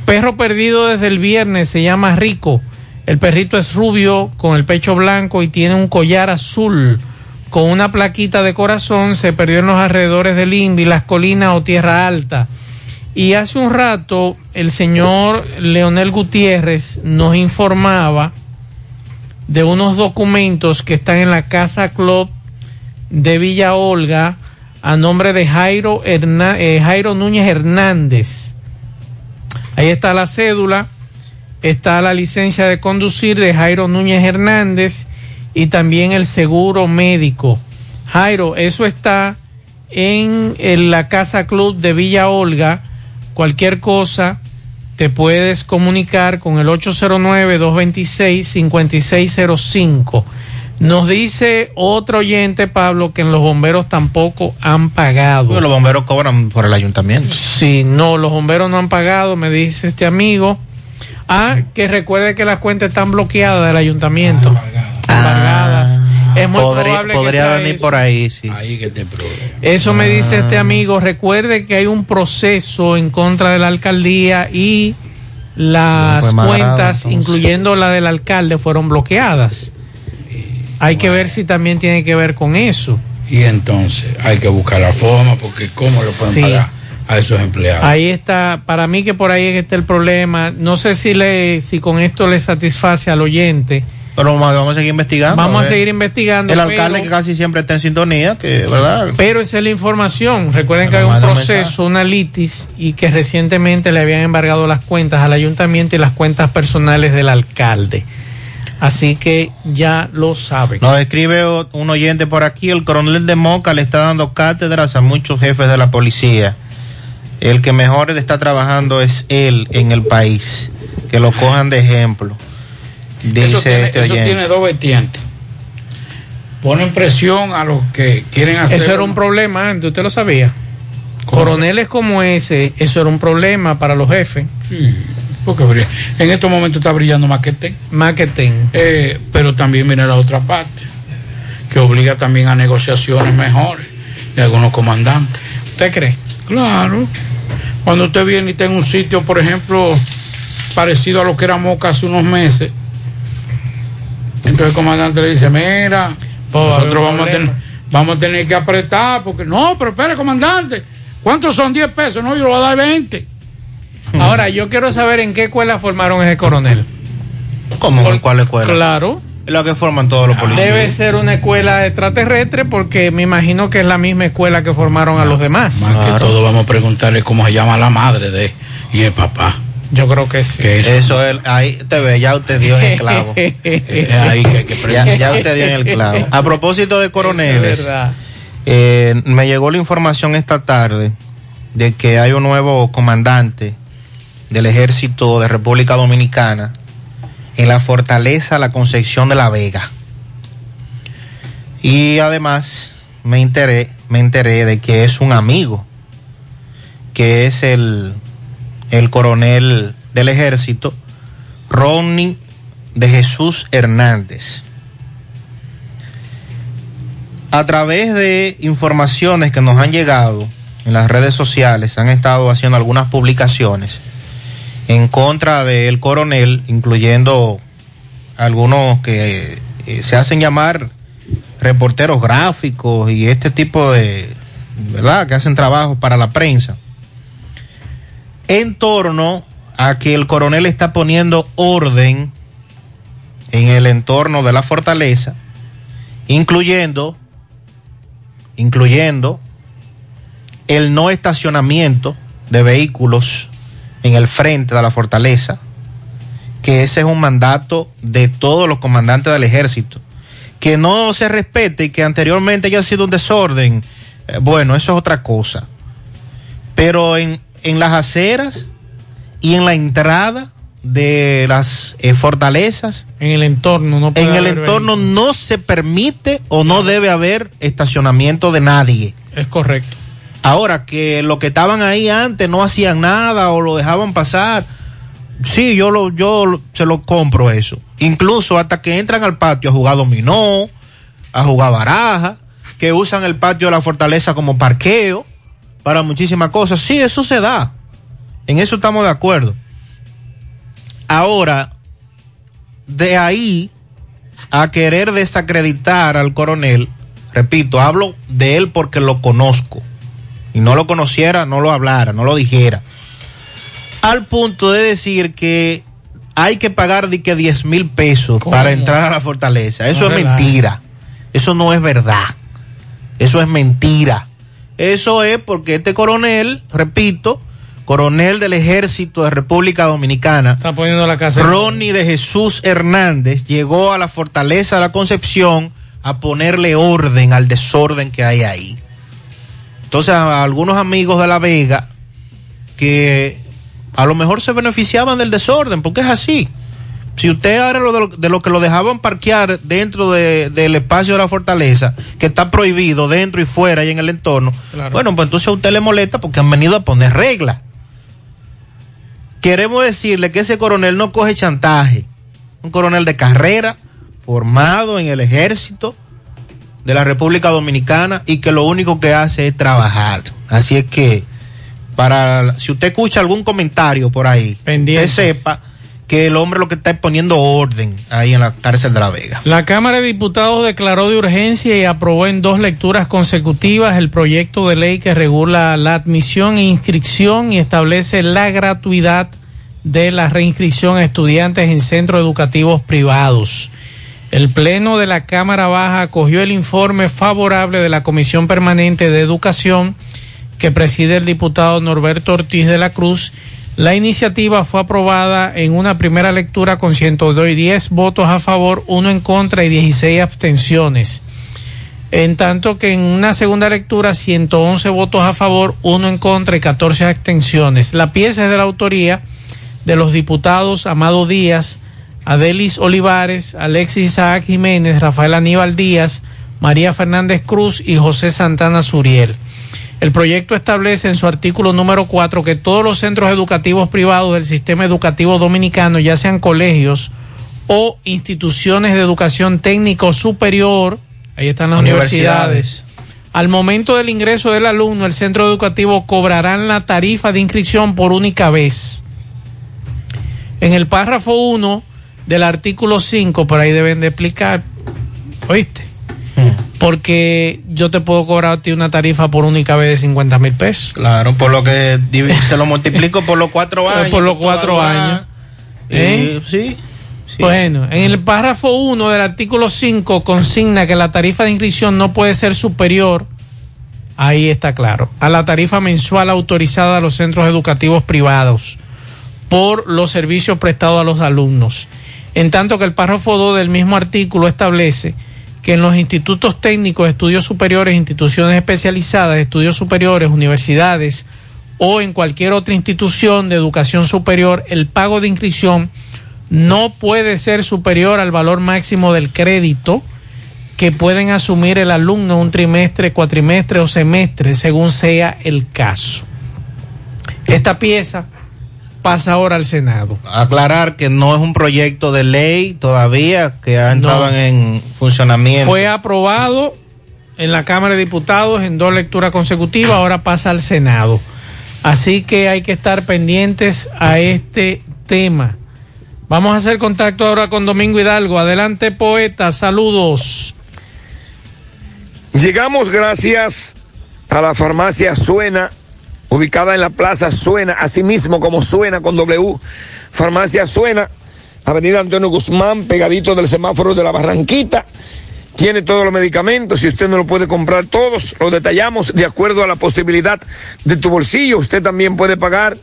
Perro perdido desde el viernes, se llama Rico. El perrito es rubio, con el pecho blanco y tiene un collar azul con una plaquita de corazón. Se perdió en los alrededores del Invi, las colinas o Tierra Alta. Y hace un rato el señor Leonel Gutiérrez nos informaba de unos documentos que están en la Casa Club de Villa Olga a nombre de Jairo, Herna- eh, Jairo Núñez Hernández. Ahí está la cédula, está la licencia de conducir de Jairo Núñez Hernández y también el seguro médico. Jairo, eso está en, en la Casa Club de Villa Olga. Cualquier cosa, te puedes comunicar con el 809-226-5605. Nos dice otro oyente, Pablo, que en los bomberos tampoco han pagado. Los bomberos cobran por el ayuntamiento. Sí, no, los bomberos no han pagado, me dice este amigo. Ah, que recuerde que las cuentas están bloqueadas del ayuntamiento. Embargadas. Es muy Ah, podría probable que sea venir eso. por ahí, sí. Ahí que te. Eso me dice Ah. este amigo. Recuerde que hay un proceso en contra de la alcaldía y las cuentas, incluyendo la del alcalde, fueron bloqueadas. Hay que ver si también tiene que ver con eso. Y entonces hay que buscar la forma porque cómo le pueden Sí. pagar a esos empleados. Ahí está, para mí que por ahí es que está el problema. No sé si le, si con esto le satisface al oyente. Pero vamos a- seguir investigando. Vamos a seguir investigando. El alcalde pero- que casi siempre está en sintonía, que, ¿verdad? Pero esa es la información. Recuerden que hay un proceso, una litis, y que recientemente le habían embargado las cuentas al ayuntamiento y las cuentas personales del alcalde. Así que ya lo saben. Nos escribe un oyente por aquí, el coronel de Moca le está dando cátedras a muchos jefes de la policía. El que mejor está trabajando es él en el país. Que lo cojan de ejemplo. Dice eso tiene, este eso tiene dos vertientes. Ponen presión a los que quieren hacer. Eso era un problema antes, usted lo sabía. Coroneles como ese, eso era un problema para los jefes. Sí, porque brilla- en estos momentos está brillando más que ten. Más que ten. Eh, pero también viene la otra parte, que obliga también a negociaciones mejores de algunos comandantes. ¿Usted cree? Claro. Cuando usted viene y está en un sitio, por ejemplo, parecido a lo que era Moca hace unos meses, entonces el comandante le dice, mira, nosotros vamos a, tener, problema". vamos a tener que apretar, porque no, pero espere, comandante, ¿cuántos son 10 pesos? No, yo le voy a dar 20. [laughs] Ahora, yo quiero saber en qué escuela formaron ese coronel. ¿Cómo? ¿En cuál escuela? Claro. Es la que forman todos los policías. Debe ser una escuela extraterrestre porque me imagino que es la misma escuela que formaron a los demás. Más que todo vamos a preguntarle cómo se llama la madre de y el papá. Yo creo que sí. Que eso, Eso es, ahí te ve, ya usted dio en el clavo. [laughs] es ahí que hay que ya, preguntar. ya usted dio en el clavo. [laughs] A propósito de coroneles, Es verdad. eh, me llegó la información esta tarde de que hay un nuevo comandante del ejército de República Dominicana en la fortaleza La Concepción de la Vega. Y además me enteré, me enteré de que es un amigo, que es el, el coronel del ejército, Ronnie de Jesús Hernández. A través de informaciones que nos han llegado en las redes sociales, han estado haciendo algunas publicaciones en contra del coronel, incluyendo algunos que eh, se hacen llamar reporteros gráficos y este tipo de, ¿verdad?, que hacen trabajo para la prensa, en torno a que el coronel está poniendo orden en el entorno de la fortaleza, incluyendo, incluyendo el no estacionamiento de vehículos en el frente de la fortaleza, que ese es un mandato de todos los comandantes del ejército. Que no se respete y que anteriormente haya sido un desorden, eh, bueno, eso es otra cosa. Pero en, en las aceras y en la entrada de las eh, fortalezas, En el entorno, no puede en el entorno no se permite o no debe haber estacionamiento de nadie. Es correcto. Ahora que los que estaban ahí antes no hacían nada o lo dejaban pasar, sí, yo lo, yo se lo compro eso. Incluso hasta que entran al patio a jugar dominó, a jugar baraja, que usan el patio de la fortaleza como parqueo para muchísimas cosas. Sí, eso se da. En eso estamos de acuerdo. Ahora, de ahí a querer desacreditar al coronel, repito, hablo de él porque lo conozco. Y no lo conociera, no lo hablara, no lo dijera. Al punto de decir que hay que pagar de que 10 mil pesos ¿Cómo? para entrar a la fortaleza. Eso No es mentira. Eso no es verdad. Eso es mentira. Eso es porque este coronel, repito, coronel del ejército de República Dominicana, Está poniendo la casa. Ronnie de Jesús Hernández llegó a la fortaleza de la Concepción a ponerle orden al desorden que hay ahí. Entonces, a algunos amigos de La Vega que a lo mejor se beneficiaban del desorden, porque es así. Si usted era lo de, lo, de lo que lo dejaban parquear dentro de- del espacio de la fortaleza, que está prohibido dentro y fuera y en el entorno, Claro. bueno, pues entonces a usted le molesta porque han venido a poner reglas. Queremos decirle que ese coronel no coge chantaje. Un coronel de carrera, formado en el ejército de la República Dominicana y que lo único que hace es trabajar. Así es que, para si usted escucha algún comentario por ahí, Pendientes. usted sepa que el hombre lo que está es poniendo orden ahí en la cárcel de La Vega. La Cámara de Diputados declaró de urgencia y aprobó en dos lecturas consecutivas el proyecto de ley que regula la admisión e inscripción y establece la gratuidad de la reinscripción a estudiantes en centros educativos privados. El Pleno de la Cámara Baja acogió el informe favorable de la Comisión Permanente de Educación que preside el diputado Norberto Ortiz de la Cruz. La iniciativa fue aprobada en una primera lectura con 110 votos a favor, uno en contra y 16 abstenciones. En tanto que en una segunda lectura 111 votos a favor, uno en contra y 14 abstenciones. La pieza es de la autoría de los diputados Amado Díaz, Adelis Olivares, Alexis Isaac Jiménez, Rafael Aníbal Díaz, María Fernández Cruz y José Santana Suriel. El proyecto establece en su artículo número 4 que todos los centros educativos privados del sistema educativo dominicano, ya sean colegios o instituciones de educación técnico superior, ahí están las universidades, al momento del ingreso del alumno, el centro educativo cobrarán la tarifa de inscripción por única vez. En el párrafo 1 del artículo 5, por ahí deben de explicar, ¿oíste? Porque yo te puedo cobrar a ti una tarifa por única vez de 50 mil pesos. Claro, por lo que [laughs] te lo multiplico por los cuatro años. Por los cuatro años. Y- ¿Eh? sí. Bueno, en el párrafo 1 del artículo 5 consigna que la tarifa de inscripción no puede ser superior, ahí está claro, a la tarifa mensual autorizada a los centros educativos privados por los servicios prestados a los alumnos. En tanto que el párrafo 2 del mismo artículo establece que en los institutos técnicos, estudios superiores, instituciones especializadas, estudios superiores, universidades o en cualquier otra institución de educación superior, el pago de inscripción no puede ser superior al valor máximo del crédito que pueden asumir el alumno un trimestre, cuatrimestre o semestre, según sea el caso. Esta pieza pasa ahora al Senado. Aclarar que no es un proyecto de ley todavía que ha entrado No. en funcionamiento. Fue aprobado en la Cámara de Diputados en dos lecturas consecutivas, ahora pasa al Senado. Así que hay que estar pendientes a este tema. Vamos a hacer contacto ahora con Domingo Hidalgo. Adelante, poeta. Saludos. Llegamos gracias a la farmacia Suena, ubicada en la plaza Suena, así mismo como Suena con W. Farmacia Suena, Avenida Antonio Guzmán, pegadito del semáforo de la Barranquita. Tiene todos los medicamentos, si usted no lo puede comprar todos, los detallamos de acuerdo a la posibilidad de tu bolsillo. Usted también puede pagar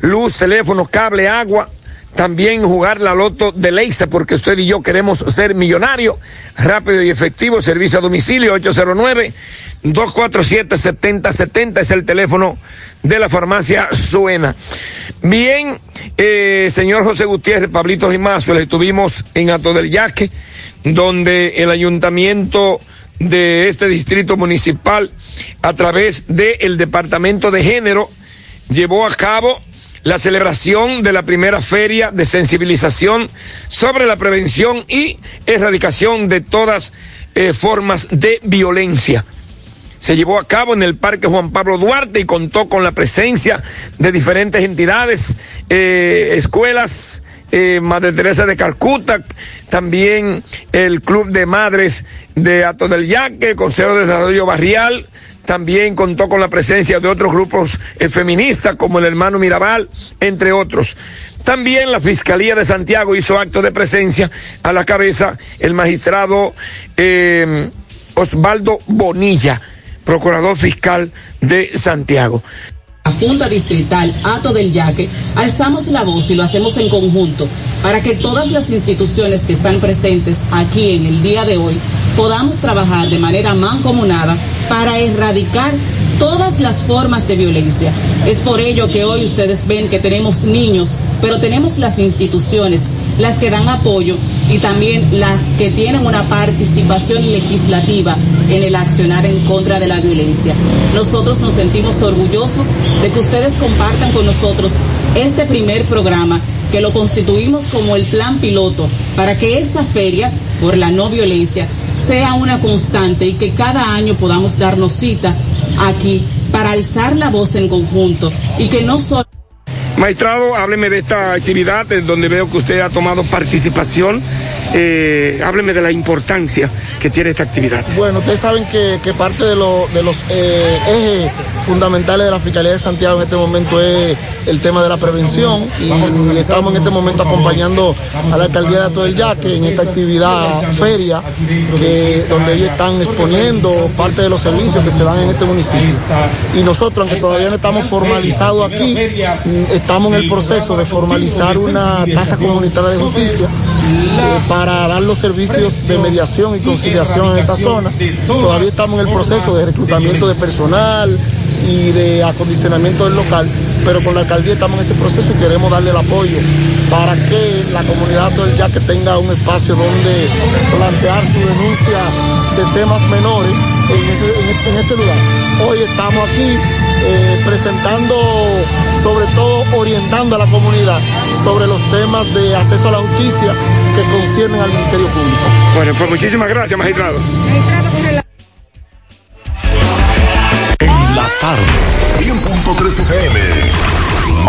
luz, teléfono, cable, agua, también jugar la loto de Leisa, porque usted y yo queremos ser millonarios. Rápido y efectivo, servicio a domicilio 809-247-7070 es el teléfono de la farmacia Suena. Bien, eh, señor José Gutiérrez, Pablito Gimazuel, estuvimos en Ato del Yaque, donde el ayuntamiento de este distrito municipal, a través del Departamento de Género, llevó a cabo la celebración de la primera feria de sensibilización sobre la prevención y erradicación de todas eh, formas de violencia. Se llevó a cabo en el Parque Juan Pablo Duarte y contó con la presencia de diferentes entidades, eh, escuelas, eh, Madre Teresa de Calcuta, también el Club de Madres de Ato del Yaque, Consejo de Desarrollo Barrial, también contó con la presencia de otros grupos eh, feministas como el hermano Mirabal, entre otros. También la Fiscalía de Santiago hizo acto de presencia a la cabeza el magistrado eh, Osvaldo Bonilla, procurador fiscal de Santiago. Junta Distrital Ato del Yaque, alzamos la voz y lo hacemos en conjunto para que todas las instituciones que están presentes aquí en el día de hoy podamos trabajar de manera mancomunada para erradicar todas las formas de violencia. Es por ello que hoy ustedes ven que tenemos niños, pero tenemos las instituciones, las que dan apoyo y también las que tienen una participación legislativa en el accionar en contra de la violencia. Nosotros nos sentimos orgullosos de que ustedes compartan con nosotros este primer programa que lo constituimos como el plan piloto para que esta feria por la no violencia sea una constante y que cada año podamos darnos cita aquí para alzar la voz en conjunto y que no solo Maestrado, hábleme de esta actividad en donde veo que usted ha tomado participación. Eh, hábleme de la importancia que tiene esta actividad. Bueno, ustedes saben que, parte de, lo- de los eh, ejes fundamentales de la Fiscalía de Santiago en este momento es el tema de la prevención y estamos en este momento acompañando a la alcaldía de Ato del Yaque en esta actividad feria que- donde ellos están exponiendo parte de los servicios que se dan en este municipio. Y nosotros, aunque todavía no estamos formalizados aquí, estamos en el proceso de formalizar una tasa comunitaria de justicia eh, para dar los servicios de mediación y conciliación en esta zona. Todavía estamos en el proceso de reclutamiento de personal y de acondicionamiento del local, pero con la alcaldía estamos en ese proceso y queremos darle el apoyo para que la comunidad del Yaque tenga un espacio donde plantear su denuncia de temas menores en, ese- en este, en este lugar. Hoy estamos aquí eh, presentando, sobre todo orientando a la comunidad sobre los temas de acceso a la justicia que conciernen al Ministerio Público. Bueno, pues muchísimas gracias, magistrado.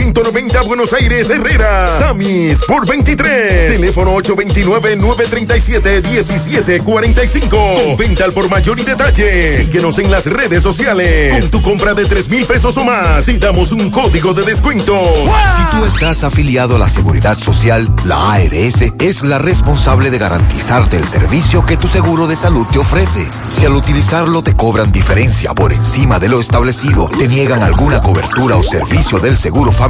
190 Buenos Aires Herrera. Sammy Sport 23. Teléfono 829-937-1745. Con venta al por mayor y detalle. Síguenos en las redes sociales. Con tu compra de 3 mil pesos o más y damos un código de descuento. Si tú estás afiliado a la Seguridad Social, la ARS es la responsable de garantizarte el servicio que tu seguro de salud te ofrece. Si al utilizarlo te cobran diferencia por encima de lo establecido, te niegan alguna cobertura o servicio del seguro familiar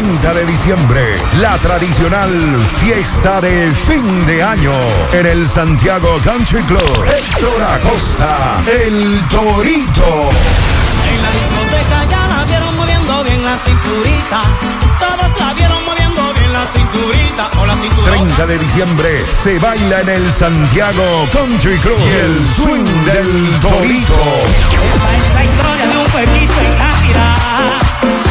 30 de diciembre, la tradicional fiesta de fin de año en el Santiago Country Club. Héctor Acosta, el Torito. En la discoteca ya la vieron moviendo bien la cinturita. Todos la vieron moviendo bien la cinturita. Con la cinturón. 30 de diciembre se baila en el Santiago Country Club y el swing del Torito. La historia de un pueblito en Navidad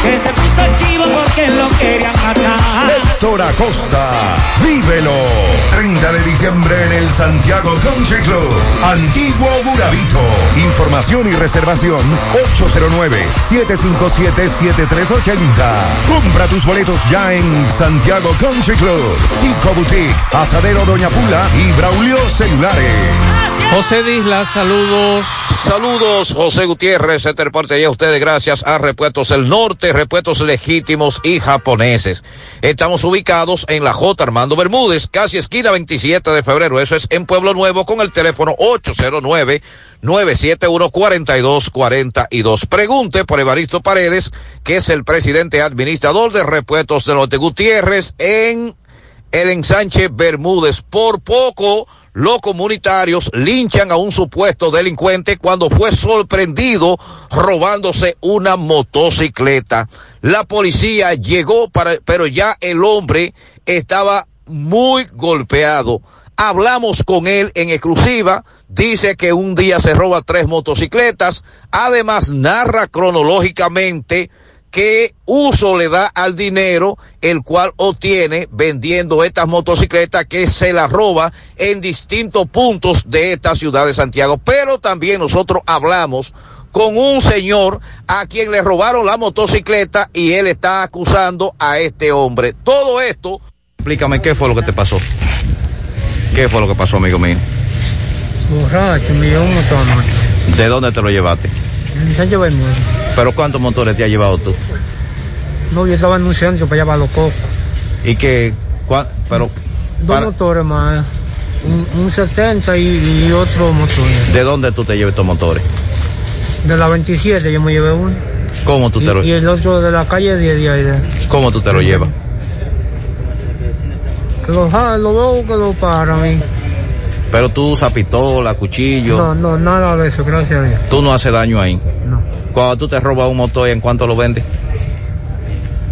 que se puso chivo porque lo querían matar. Héctor Acosta, vívelo. 30 de diciembre en el Santiago Country Club, Antiguo Burabito. Información y reservación 809-757-7380. Compra tus boletos ya en Santiago Country Club, Chico Boutique, Asadero Doña Pula y Braulio Celulares. José Disla, saludos. Saludos, José Gutiérrez, este reporte a ustedes gracias a Repuestos El Norte, repuestos legítimos y japoneses. Estamos ubicados en la J. Armando Bermúdez, casi esquina 27 de febrero, eso es en Pueblo Nuevo, con el teléfono 809-971-4242. Pregunte por Evaristo Paredes, que es el presidente administrador de Repuestos del Norte Gutiérrez en el ensanche Bermúdez. Por poco, los comunitarios linchan a un supuesto delincuente cuando fue sorprendido robándose una motocicleta. La policía llegó, para, pero ya el hombre estaba muy golpeado. Hablamos con él en exclusiva, dice que un día se roba tres motocicletas, además narra cronológicamente qué uso le da al dinero el cual obtiene vendiendo estas motocicletas que se las roba en distintos puntos de esta ciudad de Santiago. Pero también nosotros hablamos con un señor a quien le robaron la motocicleta y él está acusando a este hombre. Todo esto... Explícame qué fue lo que te pasó. ¿Qué fue lo que pasó, amigo mío? Borracho, me llevó un motor. ¿De dónde te lo llevaste? En Sánchez Bermúdez. ¿Pero cuántos motores te has llevado tú? No, yo estaba en un centro para llevar los cocos. ¿Y qué? cua- pero, Dos para- motores más. Un, un 70 y, y otro motor. ¿de dónde tú te llevas estos motores? De la 27 yo me llevé uno. ¿Cómo tú Y, te lo, y el otro de la calle 10 de ahí. de- cómo tú te lo llevas? Que lo jala, lo veo que lo para a mí. Pero tú usas pistola, cuchillo, No, no, nada de eso, gracias a Dios. tú no haces daño ahí. No. Cuando tú te robas un motor, ¿en cuánto lo vendes?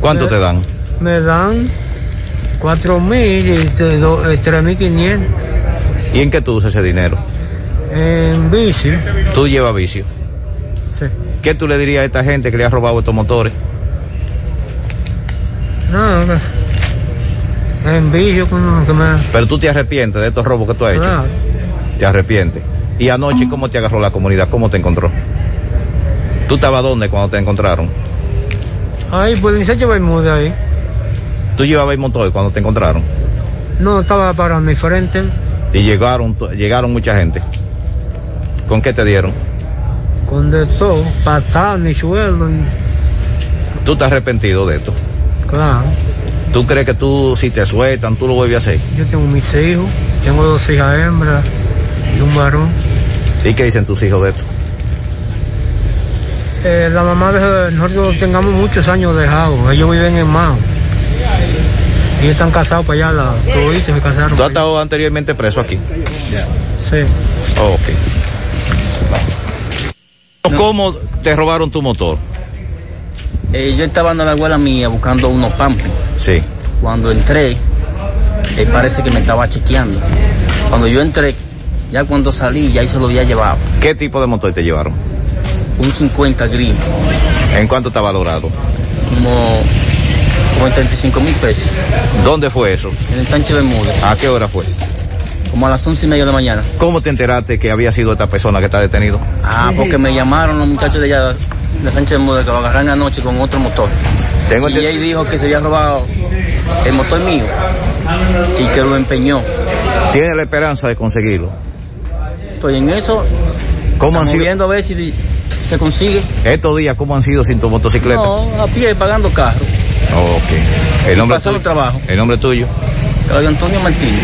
¿Cuánto te dan? Me dan 4 mil y eh, 3 mil 500 ¿Y en qué tú usas ese dinero? en bici. Tú llevas vicio. Sí. ¿Qué tú le dirías a esta gente que le ha robado estos motores? Nada. En vicio con que me. Pero tú te arrepientes de estos robos que tú has hecho. Claro. Te arrepientes. Y anoche, ¿cómo te agarró la comunidad? ¿Cómo te encontró? ¿Tú estabas dónde cuando te encontraron? Ahí, pues en Sánchez Bermúdez ahí. ¿Tú llevabas el motor cuando te encontraron? No, estaba parando diferente. Y llegaron, llegaron mucha gente. ¿Con qué te dieron? Con de todo, patán y suelo. y- ¿Tú te has arrepentido de esto? Claro. ¿Tú crees que tú, si te sueltan, tú lo vuelves a hacer? Yo tengo mis hijos. Tengo dos hijas hembras y un varón. ¿Y qué dicen tus hijos de esto? Eh, la mamá de nosotros tengamos muchos años dejados. Ellos viven en Mao. Ellos están casados para allá, todos se casaron. ¿Tú has estado anteriormente preso aquí? Sí. Oh, ok. ¿Cómo te robaron tu motor? Eh, yo estaba en la abuela mía buscando unos pampers. Sí. Cuando entré, eh, parece que me estaba chequeando. Cuando yo entré, ya cuando salí, ya ahí se lo había llevado. ¿Qué tipo de motor te llevaron? Un 50 gris, ¿En cuánto está valorado? como, como en 35 mil pesos. ¿Dónde fue eso? En el Sánchez Bermúdez, ¿A qué hora fue? como a las once y media de la mañana. ¿Cómo te enteraste que había sido esta persona que está detenido? Ah, porque me llamaron los muchachos de allá de Sánchez Bermúdez que lo agarraron anoche con otro motor. Tengo y ahí dijo que se había robado el motor mío y que lo empeñó. ¿Tiene la esperanza de conseguirlo? Estoy en eso. ¿Cómo han Estamos sido? viendo a ver si se consigue. Estos días, ¿cómo han sido sin tu motocicleta? No, a pie, pagando carro. Oh, ok. El nombre tuyo. trabajo. El nombre tuyo. Claudio Antonio Martínez.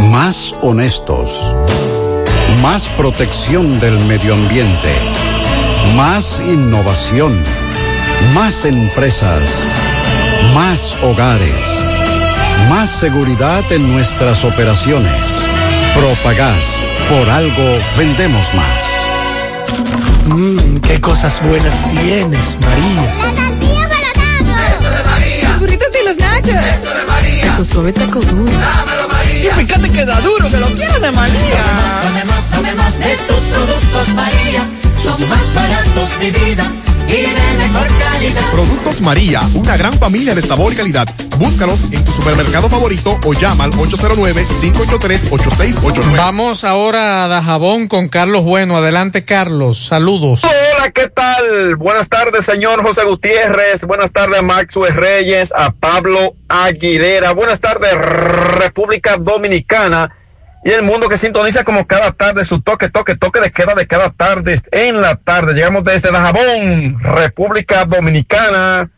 Más honestos, más protección del medio ambiente, más innovación, más empresas, más hogares, más seguridad en nuestras operaciones. Propagás, por algo vendemos más. Mmm, qué cosas buenas tienes, María. Eso de María. Los burritos y los nachos. Eso de María. Tu suave taco duro. Dámelo, Y fíjate que da duro, que lo quiero de María. Son más baratos de vida y de mejor calidad. Productos María, una gran familia de sabor y calidad. Búscalos en tu supermercado favorito o llama al 809-583-8689. Vamos ahora a Dajabón con Carlos Bueno. Adelante, Carlos. Saludos. Hola, ¿qué tal? Buenas tardes, señor José Gutiérrez. Buenas tardes a Maxwell Reyes, a Pablo Aguilera. Buenas tardes, República Dominicana. Y el mundo que sintoniza como cada tarde su toque, toque, toque de queda de cada tarde en la tarde. Llegamos desde Dajabón, República Dominicana.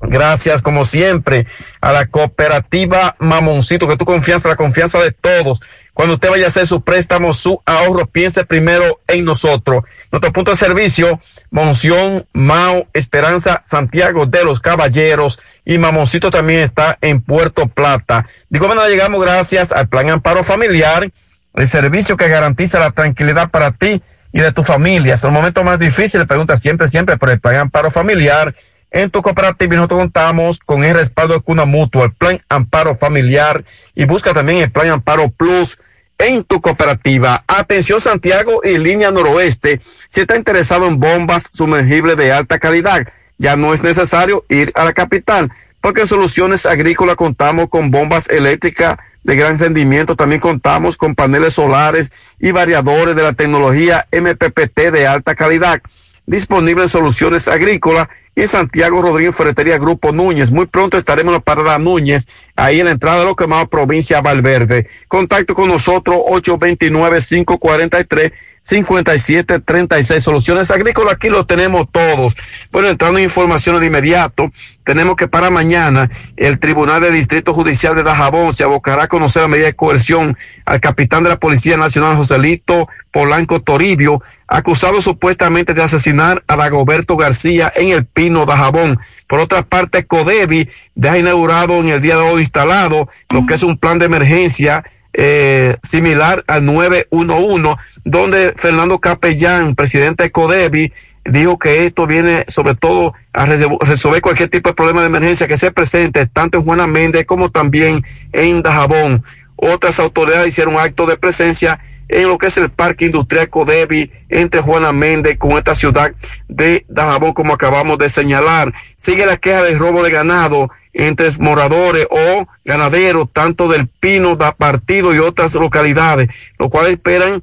Gracias, como siempre, a la cooperativa Mamoncito, que tu confianza, la confianza de todos. Cuando usted vaya a hacer su préstamo, su ahorro, piense primero en nosotros. Nuestro punto de servicio, Monción, Mao, Esperanza, Santiago de los Caballeros y Mamoncito también está en Puerto Plata. Digo, bueno, llegamos gracias al Plan Amparo Familiar, el servicio que garantiza la tranquilidad para ti y de tu familia. Es el momento más difícil, pregunta siempre, siempre por el Plan Amparo Familiar. En tu cooperativa nosotros contamos con el respaldo de Cuna Mutua, el Plan Amparo Familiar y busca también el Plan Amparo Plus en tu cooperativa. Atención Santiago y línea noroeste, si está interesado en bombas sumergibles de alta calidad, ya no es necesario ir a la capital, porque en Soluciones Agrícolas contamos con bombas eléctricas de gran rendimiento, también contamos con paneles solares y variadores de la tecnología MPPT de alta calidad disponible en soluciones agrícolas y en Santiago Rodríguez Ferretería Grupo Núñez. Muy pronto estaremos en la parada Núñez, ahí en la entrada de lo que llamamos provincia Valverde. Contacto con nosotros 829-543-5736. Soluciones agrícolas, aquí lo tenemos todos. Bueno, entrando en información de inmediato, tenemos que para mañana el Tribunal de Distrito Judicial de Dajabón se abocará a conocer la medida de coerción al capitán de la Policía Nacional Joselito Polanco Toribio, acusado supuestamente de asesinar a Dagoberto García en el Dajabón. Por otra parte, Codevi deja inaugurado en el día de hoy instalado lo que es un plan de emergencia eh, similar al 911, donde Fernando Capellán, presidente de Codevi, dijo que esto viene sobre todo a resolver cualquier tipo de problema de emergencia que se presente tanto en Juana Méndez como también en Dajabón. Otras autoridades hicieron acto de presencia en lo que es el Parque Industrial Codevi entre Juana Méndez con esta ciudad de Dajabón, como acabamos de señalar. Sigue la queja de robo de ganado entre moradores o ganaderos, tanto del Pino, da Partido y otras localidades, lo cual esperan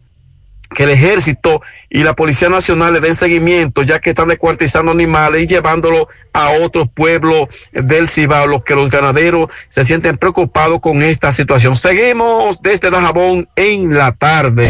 que el ejército y la Policía Nacional le den seguimiento, ya que están descuartizando animales y llevándolo a otros pueblos del Cibao, los que los ganaderos se sienten preocupados con esta situación. Seguimos desde Dajabón en la tarde.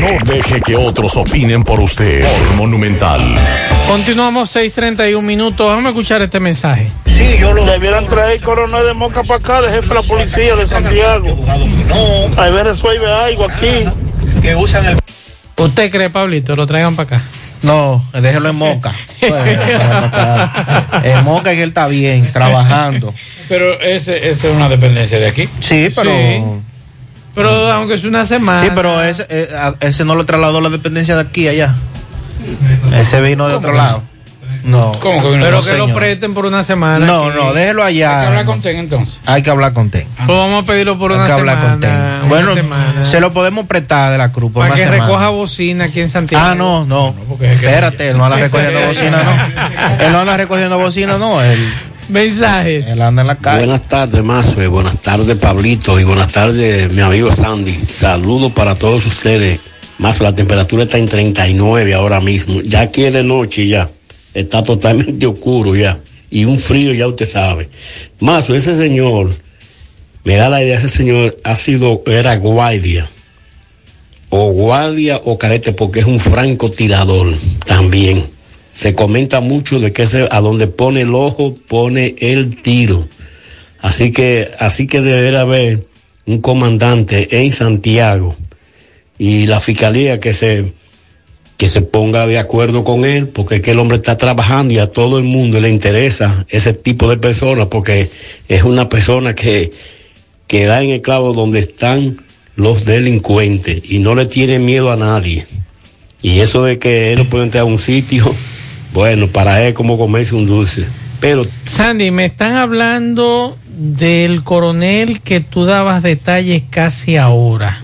No deje que otros opinen por usted. Por Monumental. Continuamos 6:31 minutos. Vamos a escuchar este mensaje. Sí, yo lo debieran traer coronel de Moca para acá, de jefe de la policía de Santiago. A ver, resuelve algo aquí. Que usan el. ¿Usted cree, Pablito? Lo traigan para acá. No, déjelo en Moca. en Moca que él está bien, trabajando. Pero ese, ese es una dependencia de aquí. Sí, pero. Sí. Pero aunque es una semana. Sí, pero ese, eh, ese no lo trasladó la dependencia de aquí allá. Ese vino de otro lado. No. ¿Cómo que vino? Pero No, que lo presten por una semana. No, que- no, déjelo allá. Hay que hablar con TEN entonces. Hay que hablar con TEN. Pues vamos a pedirlo por Hay una que hablar semana. con TEN. una Bueno, semana. se lo podemos prestar de la cruz por para una que semana. recoja bocina aquí en Santiago. Ah, no, no. Espérate, él no anda recogiendo bocina, no. Él no anda recogiendo bocina, no. Él, Mensajes. él anda en la calle. Buenas tardes, Mazue. Buenas tardes, Pablito. Y buenas tardes, mi amigo Sandy. Saludos para todos ustedes. Mazue, la temperatura está en 39 ahora mismo. Ya aquí es de noche ya. Está totalmente oscuro ya. Y un frío ya usted sabe. Mazue, ese señor, me da la idea, ese señor ha sido, era guardia. O guardia o cadete porque es un francotirador también. Se comenta mucho de que ese, a donde pone el ojo pone el tiro. Así que, así que debería haber un comandante en Santiago y la fiscalía que se, que se ponga de acuerdo con él, porque es que el hombre está trabajando y a todo el mundo le interesa ese tipo de personas, porque es una persona que, que da en el clavo donde están los delincuentes y no le tiene miedo a nadie. Y eso de que él no puede entrar a un sitio, bueno, para él como comerse un dulce. Pero Sandy, me están hablando del coronel que tú dabas detalles casi ahora.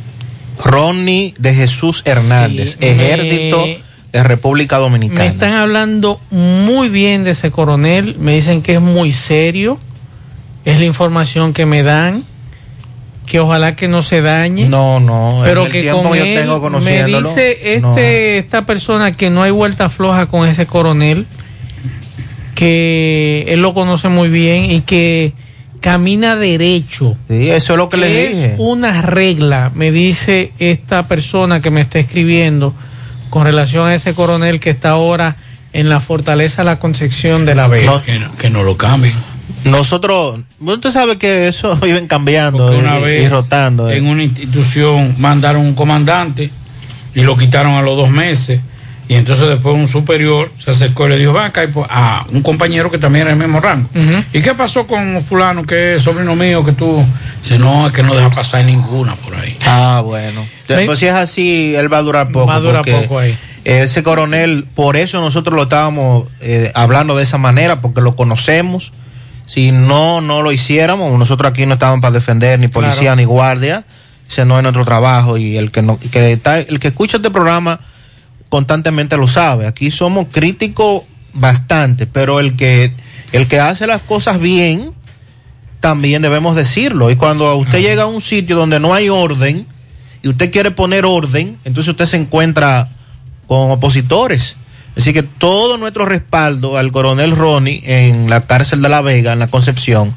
Ronnie de Jesús Hernández, Sí, Ejército me- de República Me Dominicana. están hablando muy bien de ese coronel, me dicen que es muy serio, es la información que me dan, que ojalá que no se dañe. No, no, pero el que con yo él tengo me dice este no. esta persona que no hay vuelta floja con ese coronel, que él lo conoce muy bien y que camina derecho. Sí, eso es lo que le es dije. una regla, me dice esta persona que me está escribiendo con relación a ese coronel que está ahora en la fortaleza La Concepción de la Vega. Que no, que no lo cambien. Nosotros, usted sabe que eso [laughs] viven cambiando Porque y, una y vez rotando. eh. en una institución mandaron un comandante y lo quitaron a los dos meses. Y entonces después un superior se acercó y le dijo, va acá a un compañero que también era el mismo rango. ¿Y qué pasó con fulano que es sobrino mío que tú? Dice, no, es que no deja pasar ninguna por ahí. Ah, bueno. Pues si es así, él va a durar poco. Va a durar poco ahí. Ese coronel, por eso nosotros lo estábamos eh, hablando de esa manera, porque lo conocemos. Si no, no lo hiciéramos, nosotros aquí no estábamos para defender ni policía Claro. ni guardia. Ese no es nuestro trabajo y el que no, que está, el que escucha este programa constantemente lo sabe. Aquí somos críticos bastante, pero el que el que hace las cosas bien también debemos decirlo. Y cuando usted llega a un sitio donde no hay orden y usted quiere poner orden, entonces usted se encuentra con opositores. Así que todo nuestro respaldo al coronel Ronnie en la cárcel de La Vega, en la Concepción,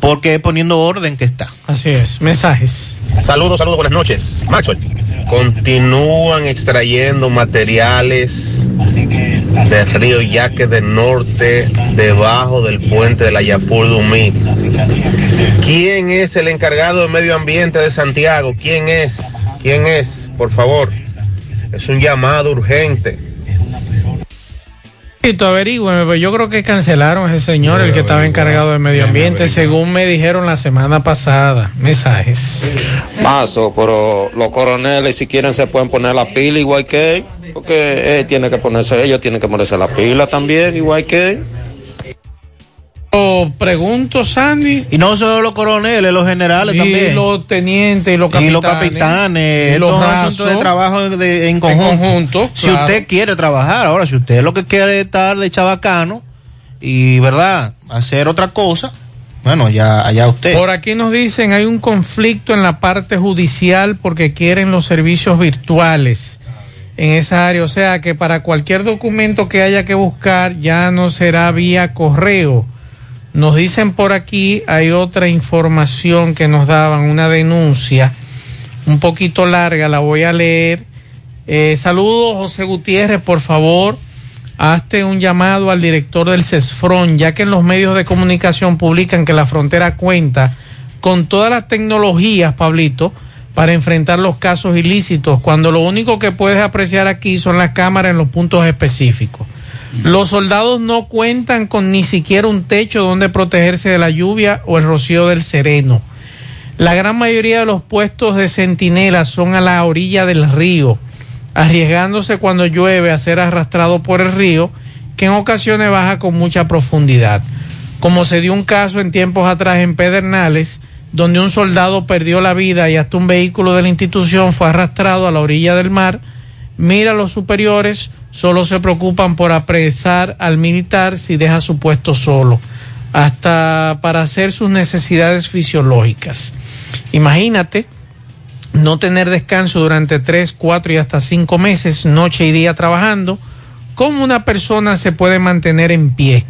porque es poniendo orden que está. Así es, mensajes. Saludos, saludos, buenas noches. Maxwell, continúan extrayendo materiales del río Yaque del Norte debajo del puente de la Yapur Dumí. ¿Quién es el encargado de medio ambiente de Santiago? ¿Quién es? ¿Quién es? Por favor. Es un llamado urgente. Tú averígüeme, pues yo creo que cancelaron a ese señor, el que estaba encargado del medio ambiente, según me dijeron la semana pasada. Mensajes. Mazo, pero los coroneles si quieren se pueden poner la pila igual que él, porque él tiene que ponerse, ellos tienen que ponerse la pila también igual que él. O pregunto, Sandy. Y no solo los coroneles, los generales y también. los tenientes y los capitanes. y los capitanes, y los es un asunto de trabajo de- en conjunto. conjunto, Si claro. usted quiere trabajar, ahora si usted lo que quiere es estar de chabacano y, ¿verdad? Hacer otra cosa, bueno, ya allá usted. Por aquí nos dicen hay un conflicto en la parte judicial porque quieren los servicios virtuales en esa área. O sea que para cualquier documento que haya que buscar ya no será vía correo. Nos dicen por aquí, hay otra información que nos daban, una denuncia un poquito larga, la voy a leer. Eh, saludos, José Gutiérrez, por favor, hazte un llamado al director del CESFRON, ya que en los medios de comunicación publican que la frontera cuenta con todas las tecnologías, Pablito, para enfrentar los casos ilícitos, cuando lo único que puedes apreciar aquí son las cámaras en los puntos específicos. Los soldados no cuentan con ni siquiera un techo donde protegerse de la lluvia o el rocío del sereno. La gran mayoría de los puestos de centinela son a la orilla del río, arriesgándose cuando llueve a ser arrastrado por el río, que en ocasiones baja con mucha profundidad. Como se dio un caso en tiempos atrás en Pedernales, donde un soldado perdió la vida y hasta un vehículo de la institución fue arrastrado a la orilla del mar, mira los superiores, solo se preocupan por apresar al militar si deja su puesto solo, hasta para hacer sus necesidades fisiológicas. Imagínate no tener descanso durante tres, cuatro y hasta cinco meses, noche y día trabajando, cómo una persona se puede mantener en pie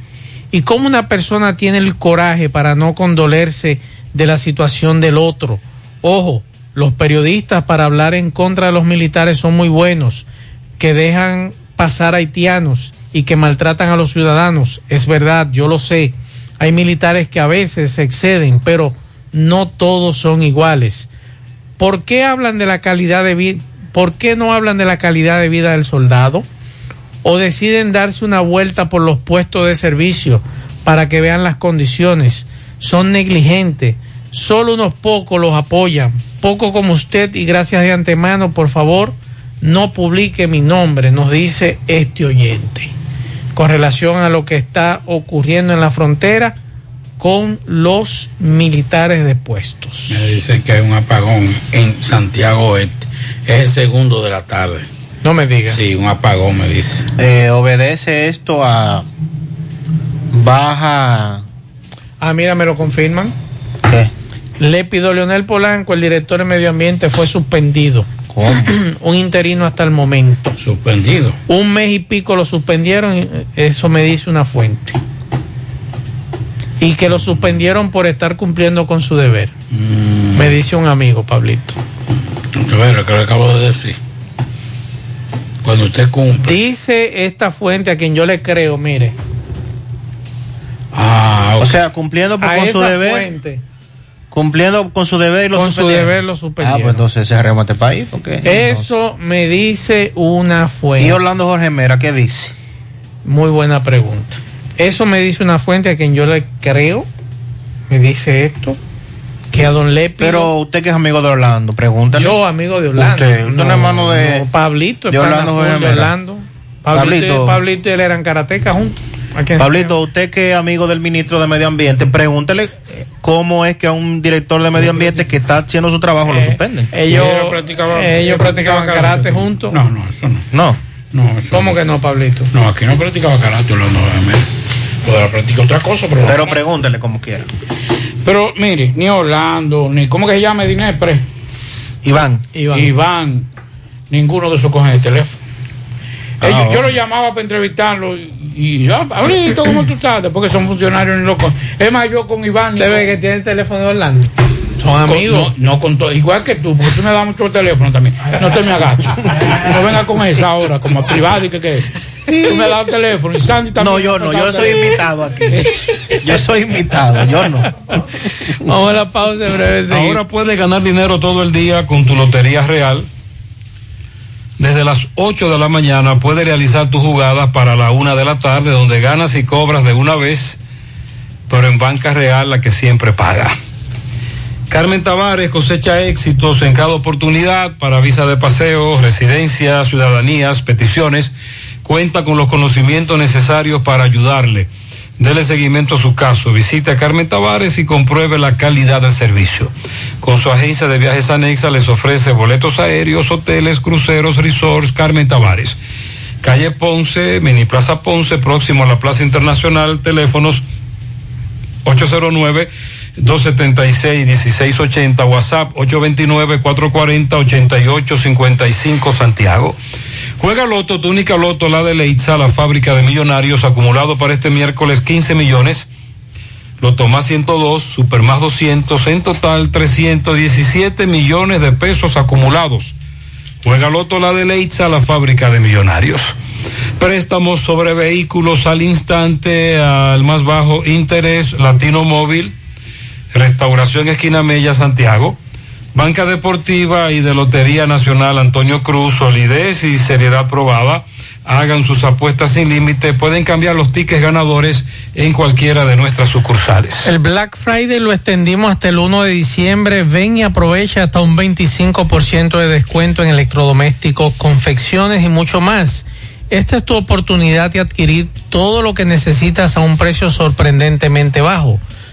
y cómo una persona tiene el coraje para no condolerse de la situación del otro. Ojo, los periodistas para hablar en contra de los militares son muy buenos, que dejan pasar haitianos y que maltratan a los ciudadanos. Es verdad, yo lo sé. Hay militares que a veces se exceden, pero no todos son iguales. ¿Por qué hablan de la calidad de vida? ¿Por qué no hablan de la calidad de vida del soldado? ¿O deciden darse una vuelta por los puestos de servicio para que vean las condiciones? Son negligentes. Solo unos pocos los apoyan. Poco como usted y gracias de antemano, por favor, no publique mi nombre, nos dice este oyente. Con relación a lo que está ocurriendo en la frontera, con los militares de puestos. Me dicen que hay un apagón en Santiago Oeste. Es el segundo de la tarde. No me digas. Sí, un apagón, me dice. Eh, obedece esto a baja. Ah, mira, me lo confirman. ¿Qué? Lépido Leonel Polanco, el director de Medio Ambiente, fue suspendido. ¿Cómo? un interino hasta el momento. Suspendido. Un mes y pico lo suspendieron, y eso me dice una fuente. Y que lo suspendieron por estar cumpliendo con su deber. Mm. Me dice un amigo, Pablito. Lo que le acabo de decir. Cuando usted cumple. Dice esta fuente a quien yo le creo, mire. Ah, O sea, cumpliendo por- a con su deber. fuente. Cumpliendo con su deber y lo Con su deber lo Ah, suspendieron. pues entonces cerremos este país. Porque, Eso me dice una fuente. Y Orlando Jorge Mera, ¿qué dice? Muy buena pregunta. Eso me dice una fuente a quien yo le creo. Me dice esto. Que a don Lepi. Pero usted que es amigo de Orlando, pregúntale. Yo, amigo de Orlando. Usted, usted no es hermano de. No, Pablito, de Orlando Jorge de Mera. Orlando. Pablito, Pablito. y, Pablito y él eran karatecas juntos. Pablito, usted que es amigo del ministro de Medio Ambiente, pregúntele eh, cómo es que a un director de Medio Ambiente que está haciendo su trabajo lo suspenden. Ellos, ellos practicaban karate juntos. No, no, eso no. No. No, eso ¿Cómo que no, Pablito? No, aquí no practicaba karate Orlando Jorge Mera. Podrá practicar otra cosa, pero. Pero pregúntele como quiera. Pero mire, ni Orlando, ni. ¿Cómo que se llama Dinepre? Iván. Iván. ninguno de esos cogen el teléfono. Ah, Ellos- yo lo llamaba para entrevistarlo y, y ya, Pablito, ¿cómo tú estás? Después que son funcionarios ni locos. Es más, yo con Iván. ¿Usted ve que tiene el teléfono de Orlando? Son Con- amigos. No, no con todo, igual que tú, porque tú me das mucho el teléfono también. No te me agaches. No venga con esa ahora, como privado y que que. Tú me das el teléfono y Sandy también. No, yo no, yo soy invitado aquí. Yo soy invitado, yo no. Vamos a la pausa en breve. Ahora puedes ganar dinero todo el día con tu Lotería Real. Desde las 8 de la mañana puedes realizar tus jugadas para la una de la tarde, donde ganas y cobras de una vez, pero en Banca Real la que siempre paga. Carmen Tavares cosecha éxitos en cada oportunidad para visa de paseo, residencia, ciudadanías, peticiones. Cuenta con los conocimientos necesarios para ayudarle. Dele seguimiento a su caso. Visite a Carmen Tavares y compruebe la calidad del servicio. Con su agencia de viajes anexa les ofrece boletos aéreos, hoteles, cruceros, resorts. Carmen Tavares. calle Ponce, Mini Plaza Ponce, próximo a la Plaza Internacional, teléfonos 809 276-1680, WhatsApp 829-440-8855 Santiago. Juega Loto, tu única Loto, la de Leitza, la fábrica de millonarios, acumulado para este miércoles 15 millones. Loto más 102, Super más 200, en total 317 millones de pesos acumulados. Juega Loto, la de Leitza, la fábrica de millonarios. Préstamos sobre vehículos al instante, al más bajo interés, Latino Móvil Restauración Esquina Mella, Santiago. Banca Deportiva y de Lotería Nacional Antonio Cruz, solidez y seriedad probada. Hagan sus apuestas sin límite. Pueden cambiar los tickets ganadores en cualquiera de nuestras sucursales. El Black Friday lo extendimos hasta el 1 de diciembre. Ven y aprovecha hasta un 25% de descuento en electrodomésticos, confecciones y mucho más. Esta es tu oportunidad de adquirir todo lo que necesitas a un precio sorprendentemente bajo.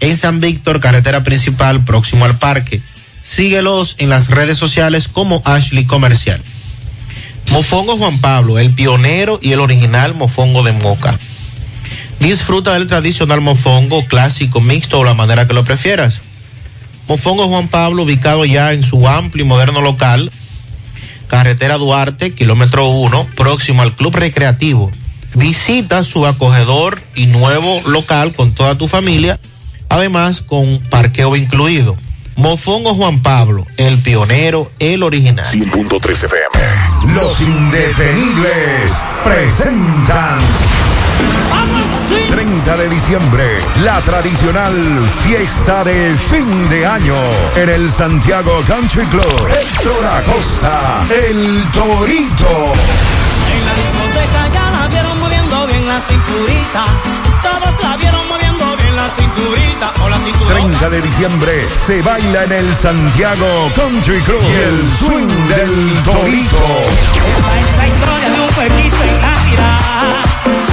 en San Víctor, carretera principal, próximo al parque. Síguelos en las redes sociales como Ashley Comercial. Mofongo Juan Pablo, el pionero y el original mofongo de Moca. Disfruta del tradicional mofongo clásico, mixto o la manera que lo prefieras. Mofongo Juan Pablo, ubicado ya en su amplio y moderno local, carretera Duarte, kilómetro 1, próximo al Club Recreativo. Visita su acogedor y nuevo local con toda tu familia además con parqueo incluido. Mofongo Juan Pablo, el pionero, el original. 100.3 FM. Los indetenibles presentan. 30 de diciembre, la tradicional fiesta de fin de año en el Santiago Country Club. Héctor Acosta, el Torito. En la discoteca ya la vieron moviendo bien la cinturita. Todos la vieron moviendo la cinturita o la cinturita. 30 de diciembre se baila en el Santiago Country Club. Y el swing del Torito. La historia de un pueblito en la ciudad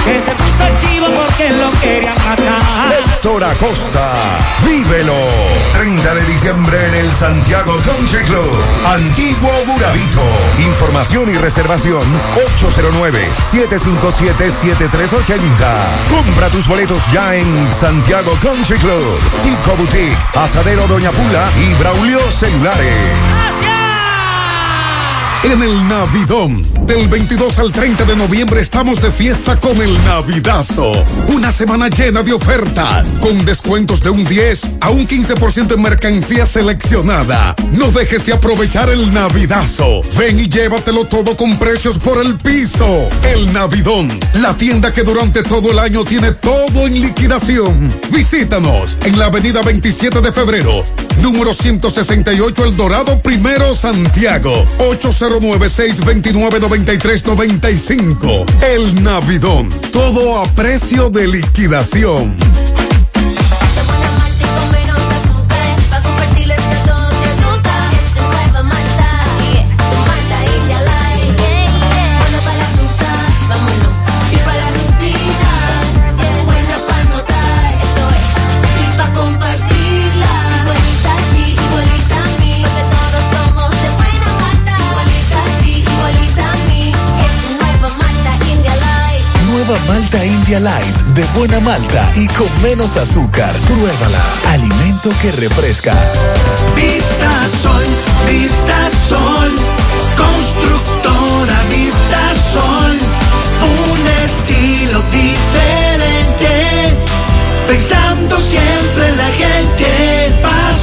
que se puso chivo porque lo querían matar. Héctor Acosta, vívelo. 30 de diciembre en el Santiago Country Club. Antiguo Burabito. Información y reservación 809-757-7380. Compra tus boletos ya en Santiago Country Club. Chico Boutique, Asadero Doña Pula y Braulio Celulares. En el Navidón, del 22 al 30 de noviembre estamos de fiesta con el Navidazo. Una semana llena de ofertas, con descuentos de un 10 a un 15% en mercancía seleccionada. No dejes de aprovechar el Navidazo. Ven y llévatelo todo con precios por el piso. El Navidón, la tienda que durante todo el año tiene todo en liquidación. Visítanos en la avenida 27 de febrero, número 168 El Dorado Primero Santiago, 809-629-9395. El Navidón, todo a precio de liquidación. Malta India Light de buena malta y con menos azúcar. Pruébala. Alimento que refresca. Vista Sol, Vista Sol, constructora Vista Sol, un estilo diferente, pensando siempre en la gente,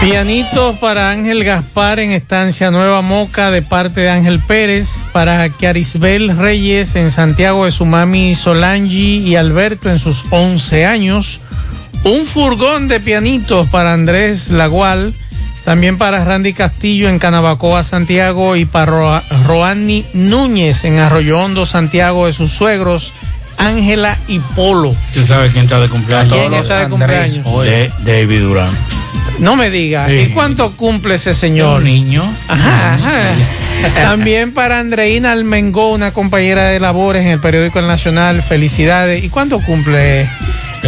Pianitos para Ángel Gaspar en Estancia Nueva Moca de parte de Ángel Pérez, para Carisbel Reyes en Santiago de su mami Solangi y Alberto en sus 11 años, un furgón de pianitos para Andrés Lagual, también para Randy Castillo en Canabacoa, Santiago y para Ro- Roani Núñez en Arroyo Hondo, Santiago de sus suegros, Ángela y Polo. ¿Usted sabe quién está de cumpleaños? ¿Quién está de cumpleaños? De David Durán. No me diga, Sí. ¿y cuánto cumple ese señor? Un niño. Ajá, ajá. [laughs] También para Andreina Almengó, una compañera de labores en el periódico El Nacional, felicidades. ¿Y cuánto cumple? Es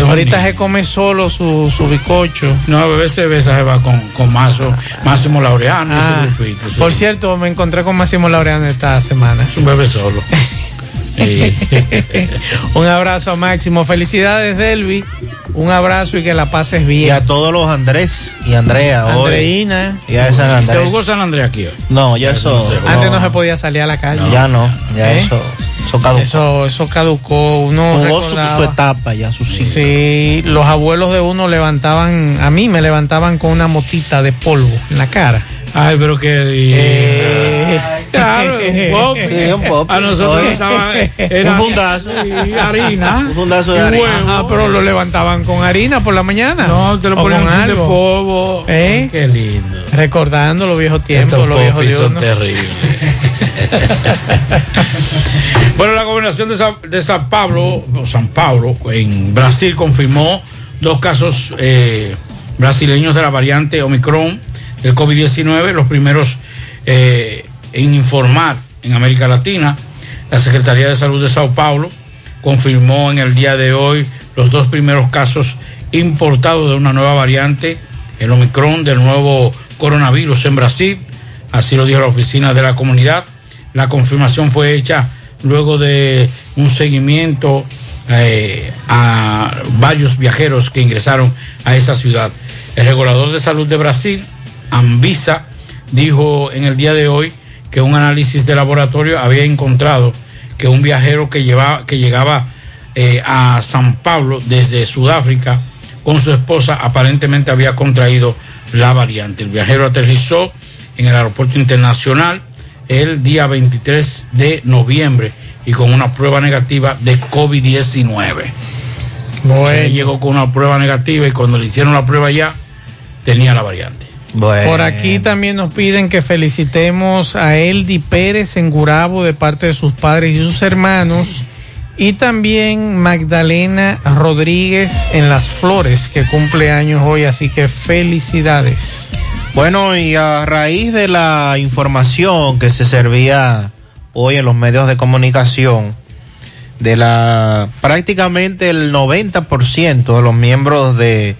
Ahorita niño. se come solo su, su bizcocho. No, a veces besa se va con, con Mazo, Máximo Laureano, Ah, ese grupito, sí. Por cierto, me encontré con Máximo Laureano esta semana. Es un bebé solo. [laughs] [laughs] Un abrazo a Máximo. Felicidades, Delvi. Un abrazo y que la pases Y bien. a todos los Andrés y Andrea hoy. Andreina. Y a San ¿Se Andrés. jugó San Andrés aquí hoy? No, ya eso. Antes no se podía salir a la calle. Ya no, ya ¿Eh? eso. Eso caducó. Eso, eso caducó. Uno Jugó su, su etapa ya, su ciclo. Sí, los abuelos de uno levantaban, a mí me levantaban con una motita de polvo en la cara. Ay, pero qué Eh, [laughs] Claro, [laughs] un pop. Sí, un pop. A nosotros Oye. estaba [laughs] era Un fundazo. sí, harina. Un fundazo de harina. huevo. Ajá, pero lo levantaban con harina por la mañana. No, te lo O ponen con de algo. polvo. ¿Eh? Qué lindo. Recordando los viejos tiempos, Estos los viejos son terribles. bueno, la gobernación de San, de San Pablo, o San Paulo, en Brasil, confirmó dos casos eh, brasileños de la variante Omicron del COVID-19, los primeros eh, en informar en América Latina. La Secretaría de Salud de Sao Paulo confirmó en el día de hoy los dos primeros casos importados de una nueva variante, el Omicron del nuevo coronavirus en Brasil. Así lo dijo la oficina de la comunidad. La confirmación fue hecha luego de un seguimiento eh, a varios viajeros que ingresaron a esa ciudad. El regulador de salud de Brasil, Anvisa, dijo en el día de hoy que un análisis de laboratorio había encontrado que un viajero que, llevaba, que llegaba eh, a San Pablo desde Sudáfrica con su esposa aparentemente había contraído la variante. El viajero aterrizó en el aeropuerto internacional el día 23 de noviembre y con una prueba negativa de COVID-19. O sea, llegó con una prueba negativa y cuando le hicieron la prueba ya tenía la variante. Por aquí también nos piden que felicitemos a Eldi Pérez en Gurabo de parte de sus padres y sus hermanos. Y también Magdalena Rodríguez en Las Flores, que cumple años hoy, así que felicidades. Bueno, y a raíz de la información que se servía hoy en los medios de comunicación, de la prácticamente el 90% de los miembros de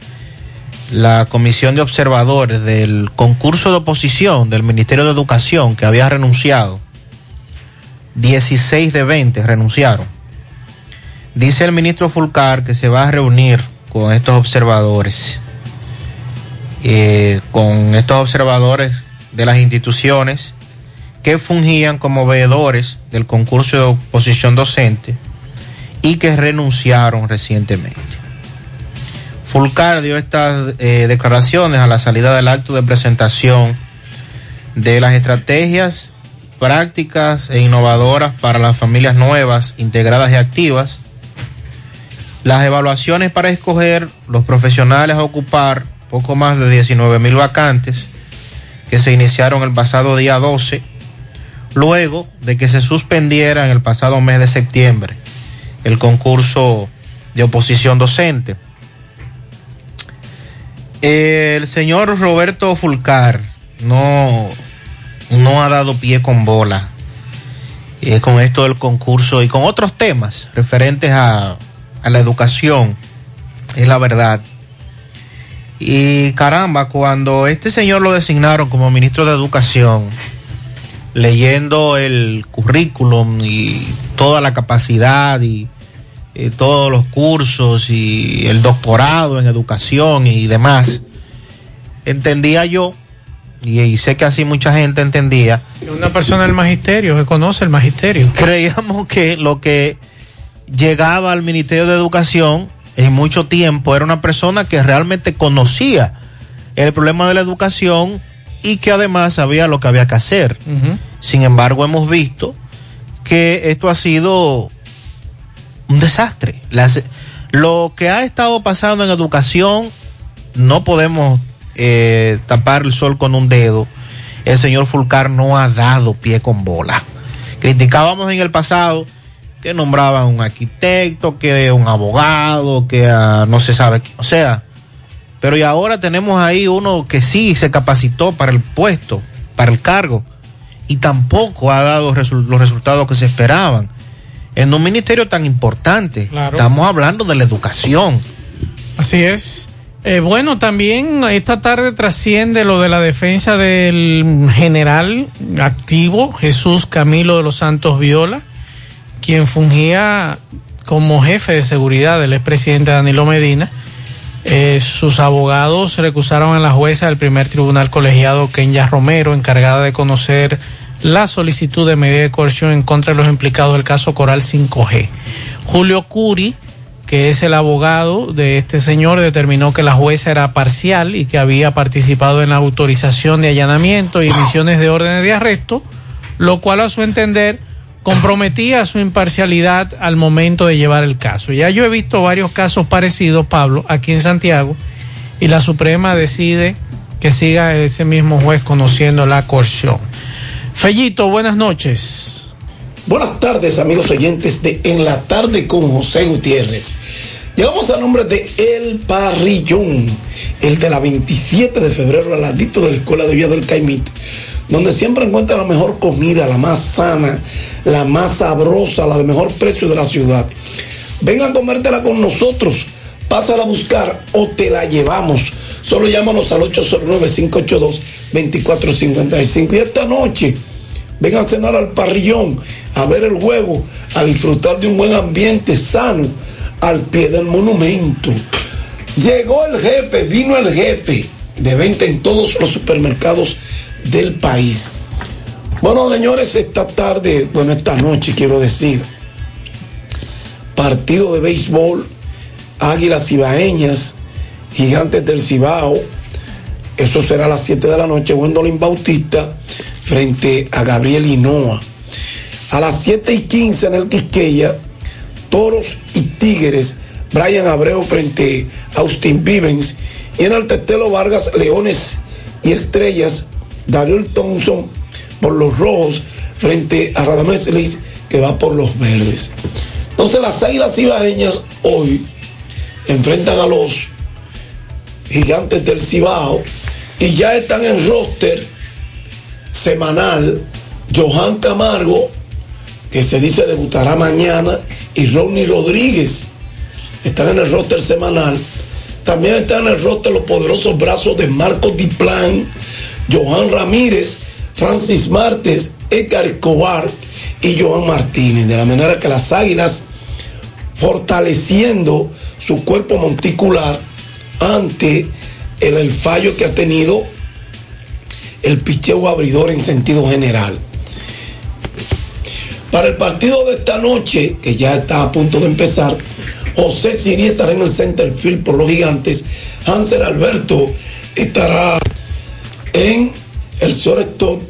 la comisión de observadores del concurso de oposición del Ministerio de Educación que había renunciado, 16 de 20 renunciaron. Dice el ministro Fulcar que se va a reunir con estos observadores eh, con estos observadores de las instituciones que fungían como veedores del concurso de oposición docente y que renunciaron recientemente. Fulcar dio estas eh, declaraciones a la salida del acto de presentación de las estrategias prácticas e innovadoras para las familias nuevas, integradas y activas, las evaluaciones para escoger los profesionales a ocupar poco más de 19 mil vacantes que se iniciaron el pasado día 12, luego de que se suspendiera en el pasado mes de septiembre el concurso de oposición docente. El señor Roberto Fulcar no, no ha dado pie con bola eh, con esto del concurso y con otros temas referentes a, a la educación, es la verdad. Y caramba, cuando este señor lo designaron como ministro de Educación, leyendo el currículum y toda la capacidad y, y todos los cursos y el doctorado en educación y demás, entendía yo, y, y sé que así mucha gente entendía, Una persona del magisterio, que conoce el magisterio. creíamos que lo que llegaba al Ministerio de Educación en mucho tiempo era una persona que realmente conocía el problema de la educación y que además sabía lo que había que hacer. Sin embargo, hemos visto que esto ha sido un desastre. Lo que ha estado pasando en educación no podemos eh, tapar el sol con un dedo. El señor Fulcar no ha dado pie con bola. Criticábamos en el pasado que nombraban un arquitecto, que un abogado, que ah, no se sabe, qué- o sea, pero y ahora tenemos ahí uno que sí se capacitó para el puesto, para el cargo, y tampoco ha dado los resultados que se esperaban. En un ministerio tan importante, Claro. estamos hablando de la educación. Así es. Eh, bueno, también esta tarde trasciende lo de la defensa del general activo Jesús Camilo de los Santos Viola, quien fungía como jefe de seguridad del expresidente Danilo Medina. Eh, sus abogados recusaron a la jueza del primer tribunal colegiado, Kenya Romero, encargada de conocer la solicitud de medida de coerción en contra de los implicados del caso Coral 5G. Julio Curi, que es el abogado de este señor, determinó que la jueza era parcial y que había participado en la autorización de allanamiento y emisiones de órdenes de arresto, lo cual a su entender comprometía su imparcialidad al momento de llevar el caso. Ya yo he visto varios casos parecidos, Pablo, aquí en Santiago, y la Suprema decide que siga ese mismo juez conociendo la coerción. Fellito, buenas noches. Buenas tardes, amigos oyentes de En la Tarde con José Gutiérrez. Llegamos al nombre de El Parrillón, el de la 27 de febrero, al ladito de la Escuela de Villa del Caimito, donde siempre encuentra la mejor comida, la más sana, la más sabrosa, la de mejor precio de la ciudad. Vengan a comértela con nosotros, pásala a buscar o te la llevamos. Solo llámanos al 809-582-2455. Y esta noche, vengan a cenar al parrillón, a ver el juego, a disfrutar de un buen ambiente sano al pie del monumento. Llegó el jefe, vino el jefe de venta en todos los supermercados del país. Bueno, señores, esta tarde, bueno, esta noche quiero decir, partido de béisbol, Águilas Cibaeñas, Gigantes del Cibao, eso será a las 7 de la noche, Wendolin Bautista frente a Gabriel Hinoa. A las 7 y 15 en el Quisqueya, Toros y Tigres, Brian Abreu frente a Austin Vivens. Y en el Tetelo Vargas, Leones y Estrellas, Daryl Thompson por los rojos frente a Radamés Liz, que va por los verdes. Entonces las águilas cibaeñas hoy enfrentan a los gigantes del Cibao y ya están en roster semanal Johan Camargo, que se dice debutará mañana, y Ronnie Rodríguez. Están en el roster semanal. También están en el roster los poderosos brazos de Marcos Diplan, Johan Ramírez, Francis Martes, Edgar Escobar y Johan Martínez. De la manera que las águilas, fortaleciendo su cuerpo monticular ante el fallo que ha tenido el picheo abridor en sentido general. Para el partido de esta noche, que ya está a punto de empezar, José Siri estará en el center field por los gigantes. Hanser Alberto estará en el shortstop.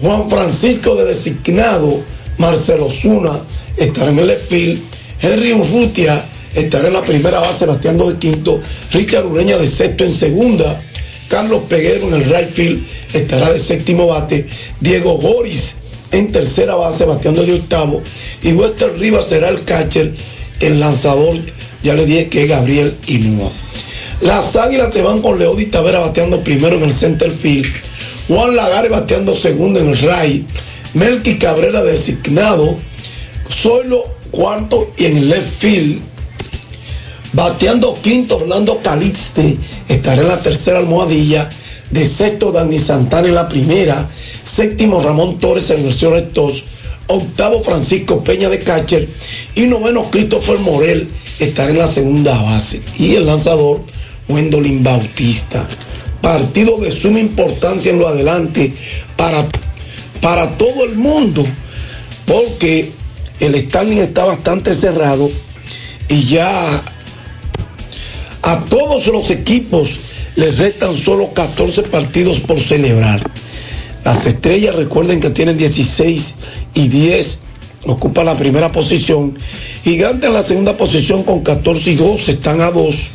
Juan Francisco de designado, Marcelo Zuna estará en el field. Henry Urrutia estará en la primera base bateando de quinto. Richard Ureña de sexto en segunda. Carlos Peguero en el right field estará de séptimo bate. Diego Goris en tercera base bateando de octavo. Y Wester Rivas será el catcher. el lanzador, ya le dije que es Gabriel Inúa. Las águilas se van con Leody Tavera bateando primero en el center field. Juan Lagares bateando segundo en el right. Melky Cabrera designado. Solo cuarto y en el left field. Bateando quinto Orlando Calixte. Estará en la tercera almohadilla. De sexto Dani Santana en la primera. Séptimo Ramón Torres en el rectos. Octavo Francisco Peña de catcher. Y noveno Christopher Morel estará en la segunda base. Y el lanzador Wendolin Bautista. Partido de suma importancia en lo adelante para, para todo el mundo, porque el standing está bastante cerrado y ya a todos los equipos les restan solo 14 partidos por celebrar. Las estrellas recuerden que tienen 16 y 10, ocupan la primera posición. Gigantes en la segunda posición con 14 y 2, están a 2.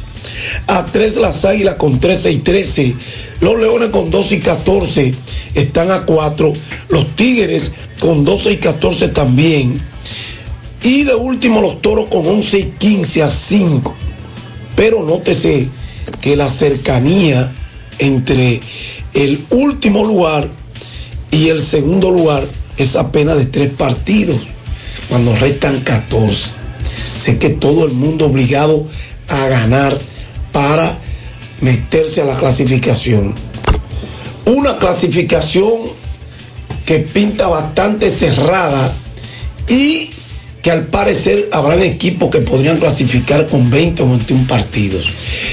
A 3 las Águilas con 13 y 13. Los Leones con 12 y 14 están a 4. Los Tigres con 12 y 14 también. Y de último los Toros con 11 y 15 a 5. Pero nótese que la cercanía entre el último lugar y el segundo lugar es apenas de tres partidos, cuando restan 14. Sé que todo el mundo obligado a ganar para meterse a la clasificación. Una clasificación que pinta bastante cerrada y que al parecer habrán equipos que podrían clasificar con 20 o 21 partidos.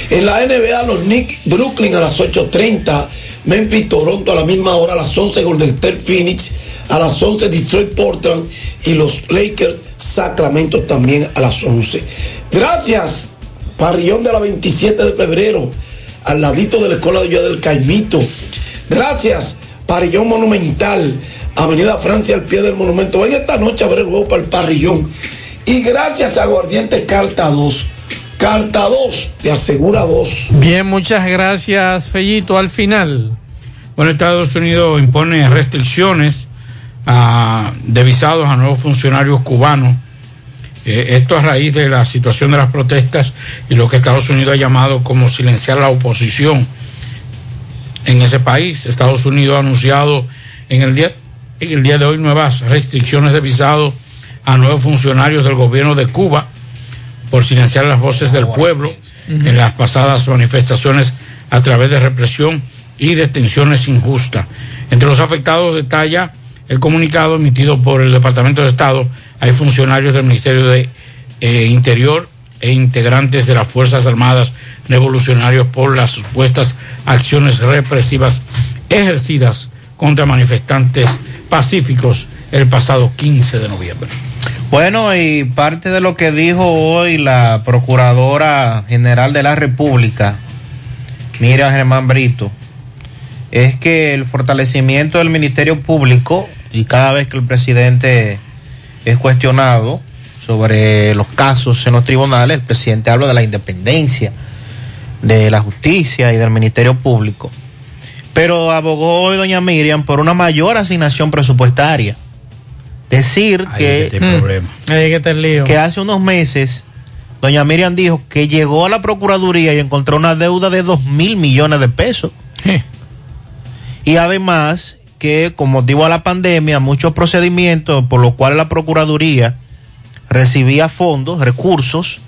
En la NBA, los Knicks Brooklyn a las 8.30, Memphis Toronto a la misma hora, a las 11 Golden State Phoenix, a las 11 Detroit Portland y los Lakers Sacramento también a las 11. Gracias, Parrillón de la 27 de febrero, al ladito de la Escuela de Villa del Caimito. Gracias, Parrillón Monumental, Avenida Francia al pie del monumento. Ven esta noche a ver el juego para el Parrillón. Y gracias a Aguardiente Carta 2. Carta 2, te asegura 2. Bien, muchas gracias, Fellito. Al final. Bueno, Estados Unidos impone restricciones a, de visados a nuevos funcionarios cubanos. Eh, esto a raíz de la situación de las protestas y lo que Estados Unidos ha llamado como silenciar la oposición en ese país. Estados Unidos ha anunciado en el día, en el día de hoy nuevas restricciones de visado a nuevos funcionarios del gobierno de Cuba por silenciar las voces del pueblo en las pasadas manifestaciones a través de represión y detenciones injustas. Entre los afectados detalla el comunicado emitido por el Departamento de Estado. Hay funcionarios del Ministerio de eh, Interior e integrantes de las Fuerzas Armadas revolucionarios por las supuestas acciones represivas ejercidas contra manifestantes pacíficos el pasado 15 de noviembre. Bueno, y parte de lo que dijo hoy la Procuradora General de la República, Mira Germán Brito, es que el fortalecimiento del Ministerio Público y cada vez que el presidente es cuestionado sobre los casos en los tribunales, el presidente habla de la independencia de la justicia y del Ministerio Público. Pero abogó hoy doña Miriam por una mayor asignación presupuestaria. Decir que, Ahí que lío. que hace unos meses doña Miriam dijo que llegó a la Procuraduría y encontró una deuda de dos mil millones de pesos. Y además que con motivo a la pandemia, muchos procedimientos por los cuales la Procuraduría recibía fondos, recursos,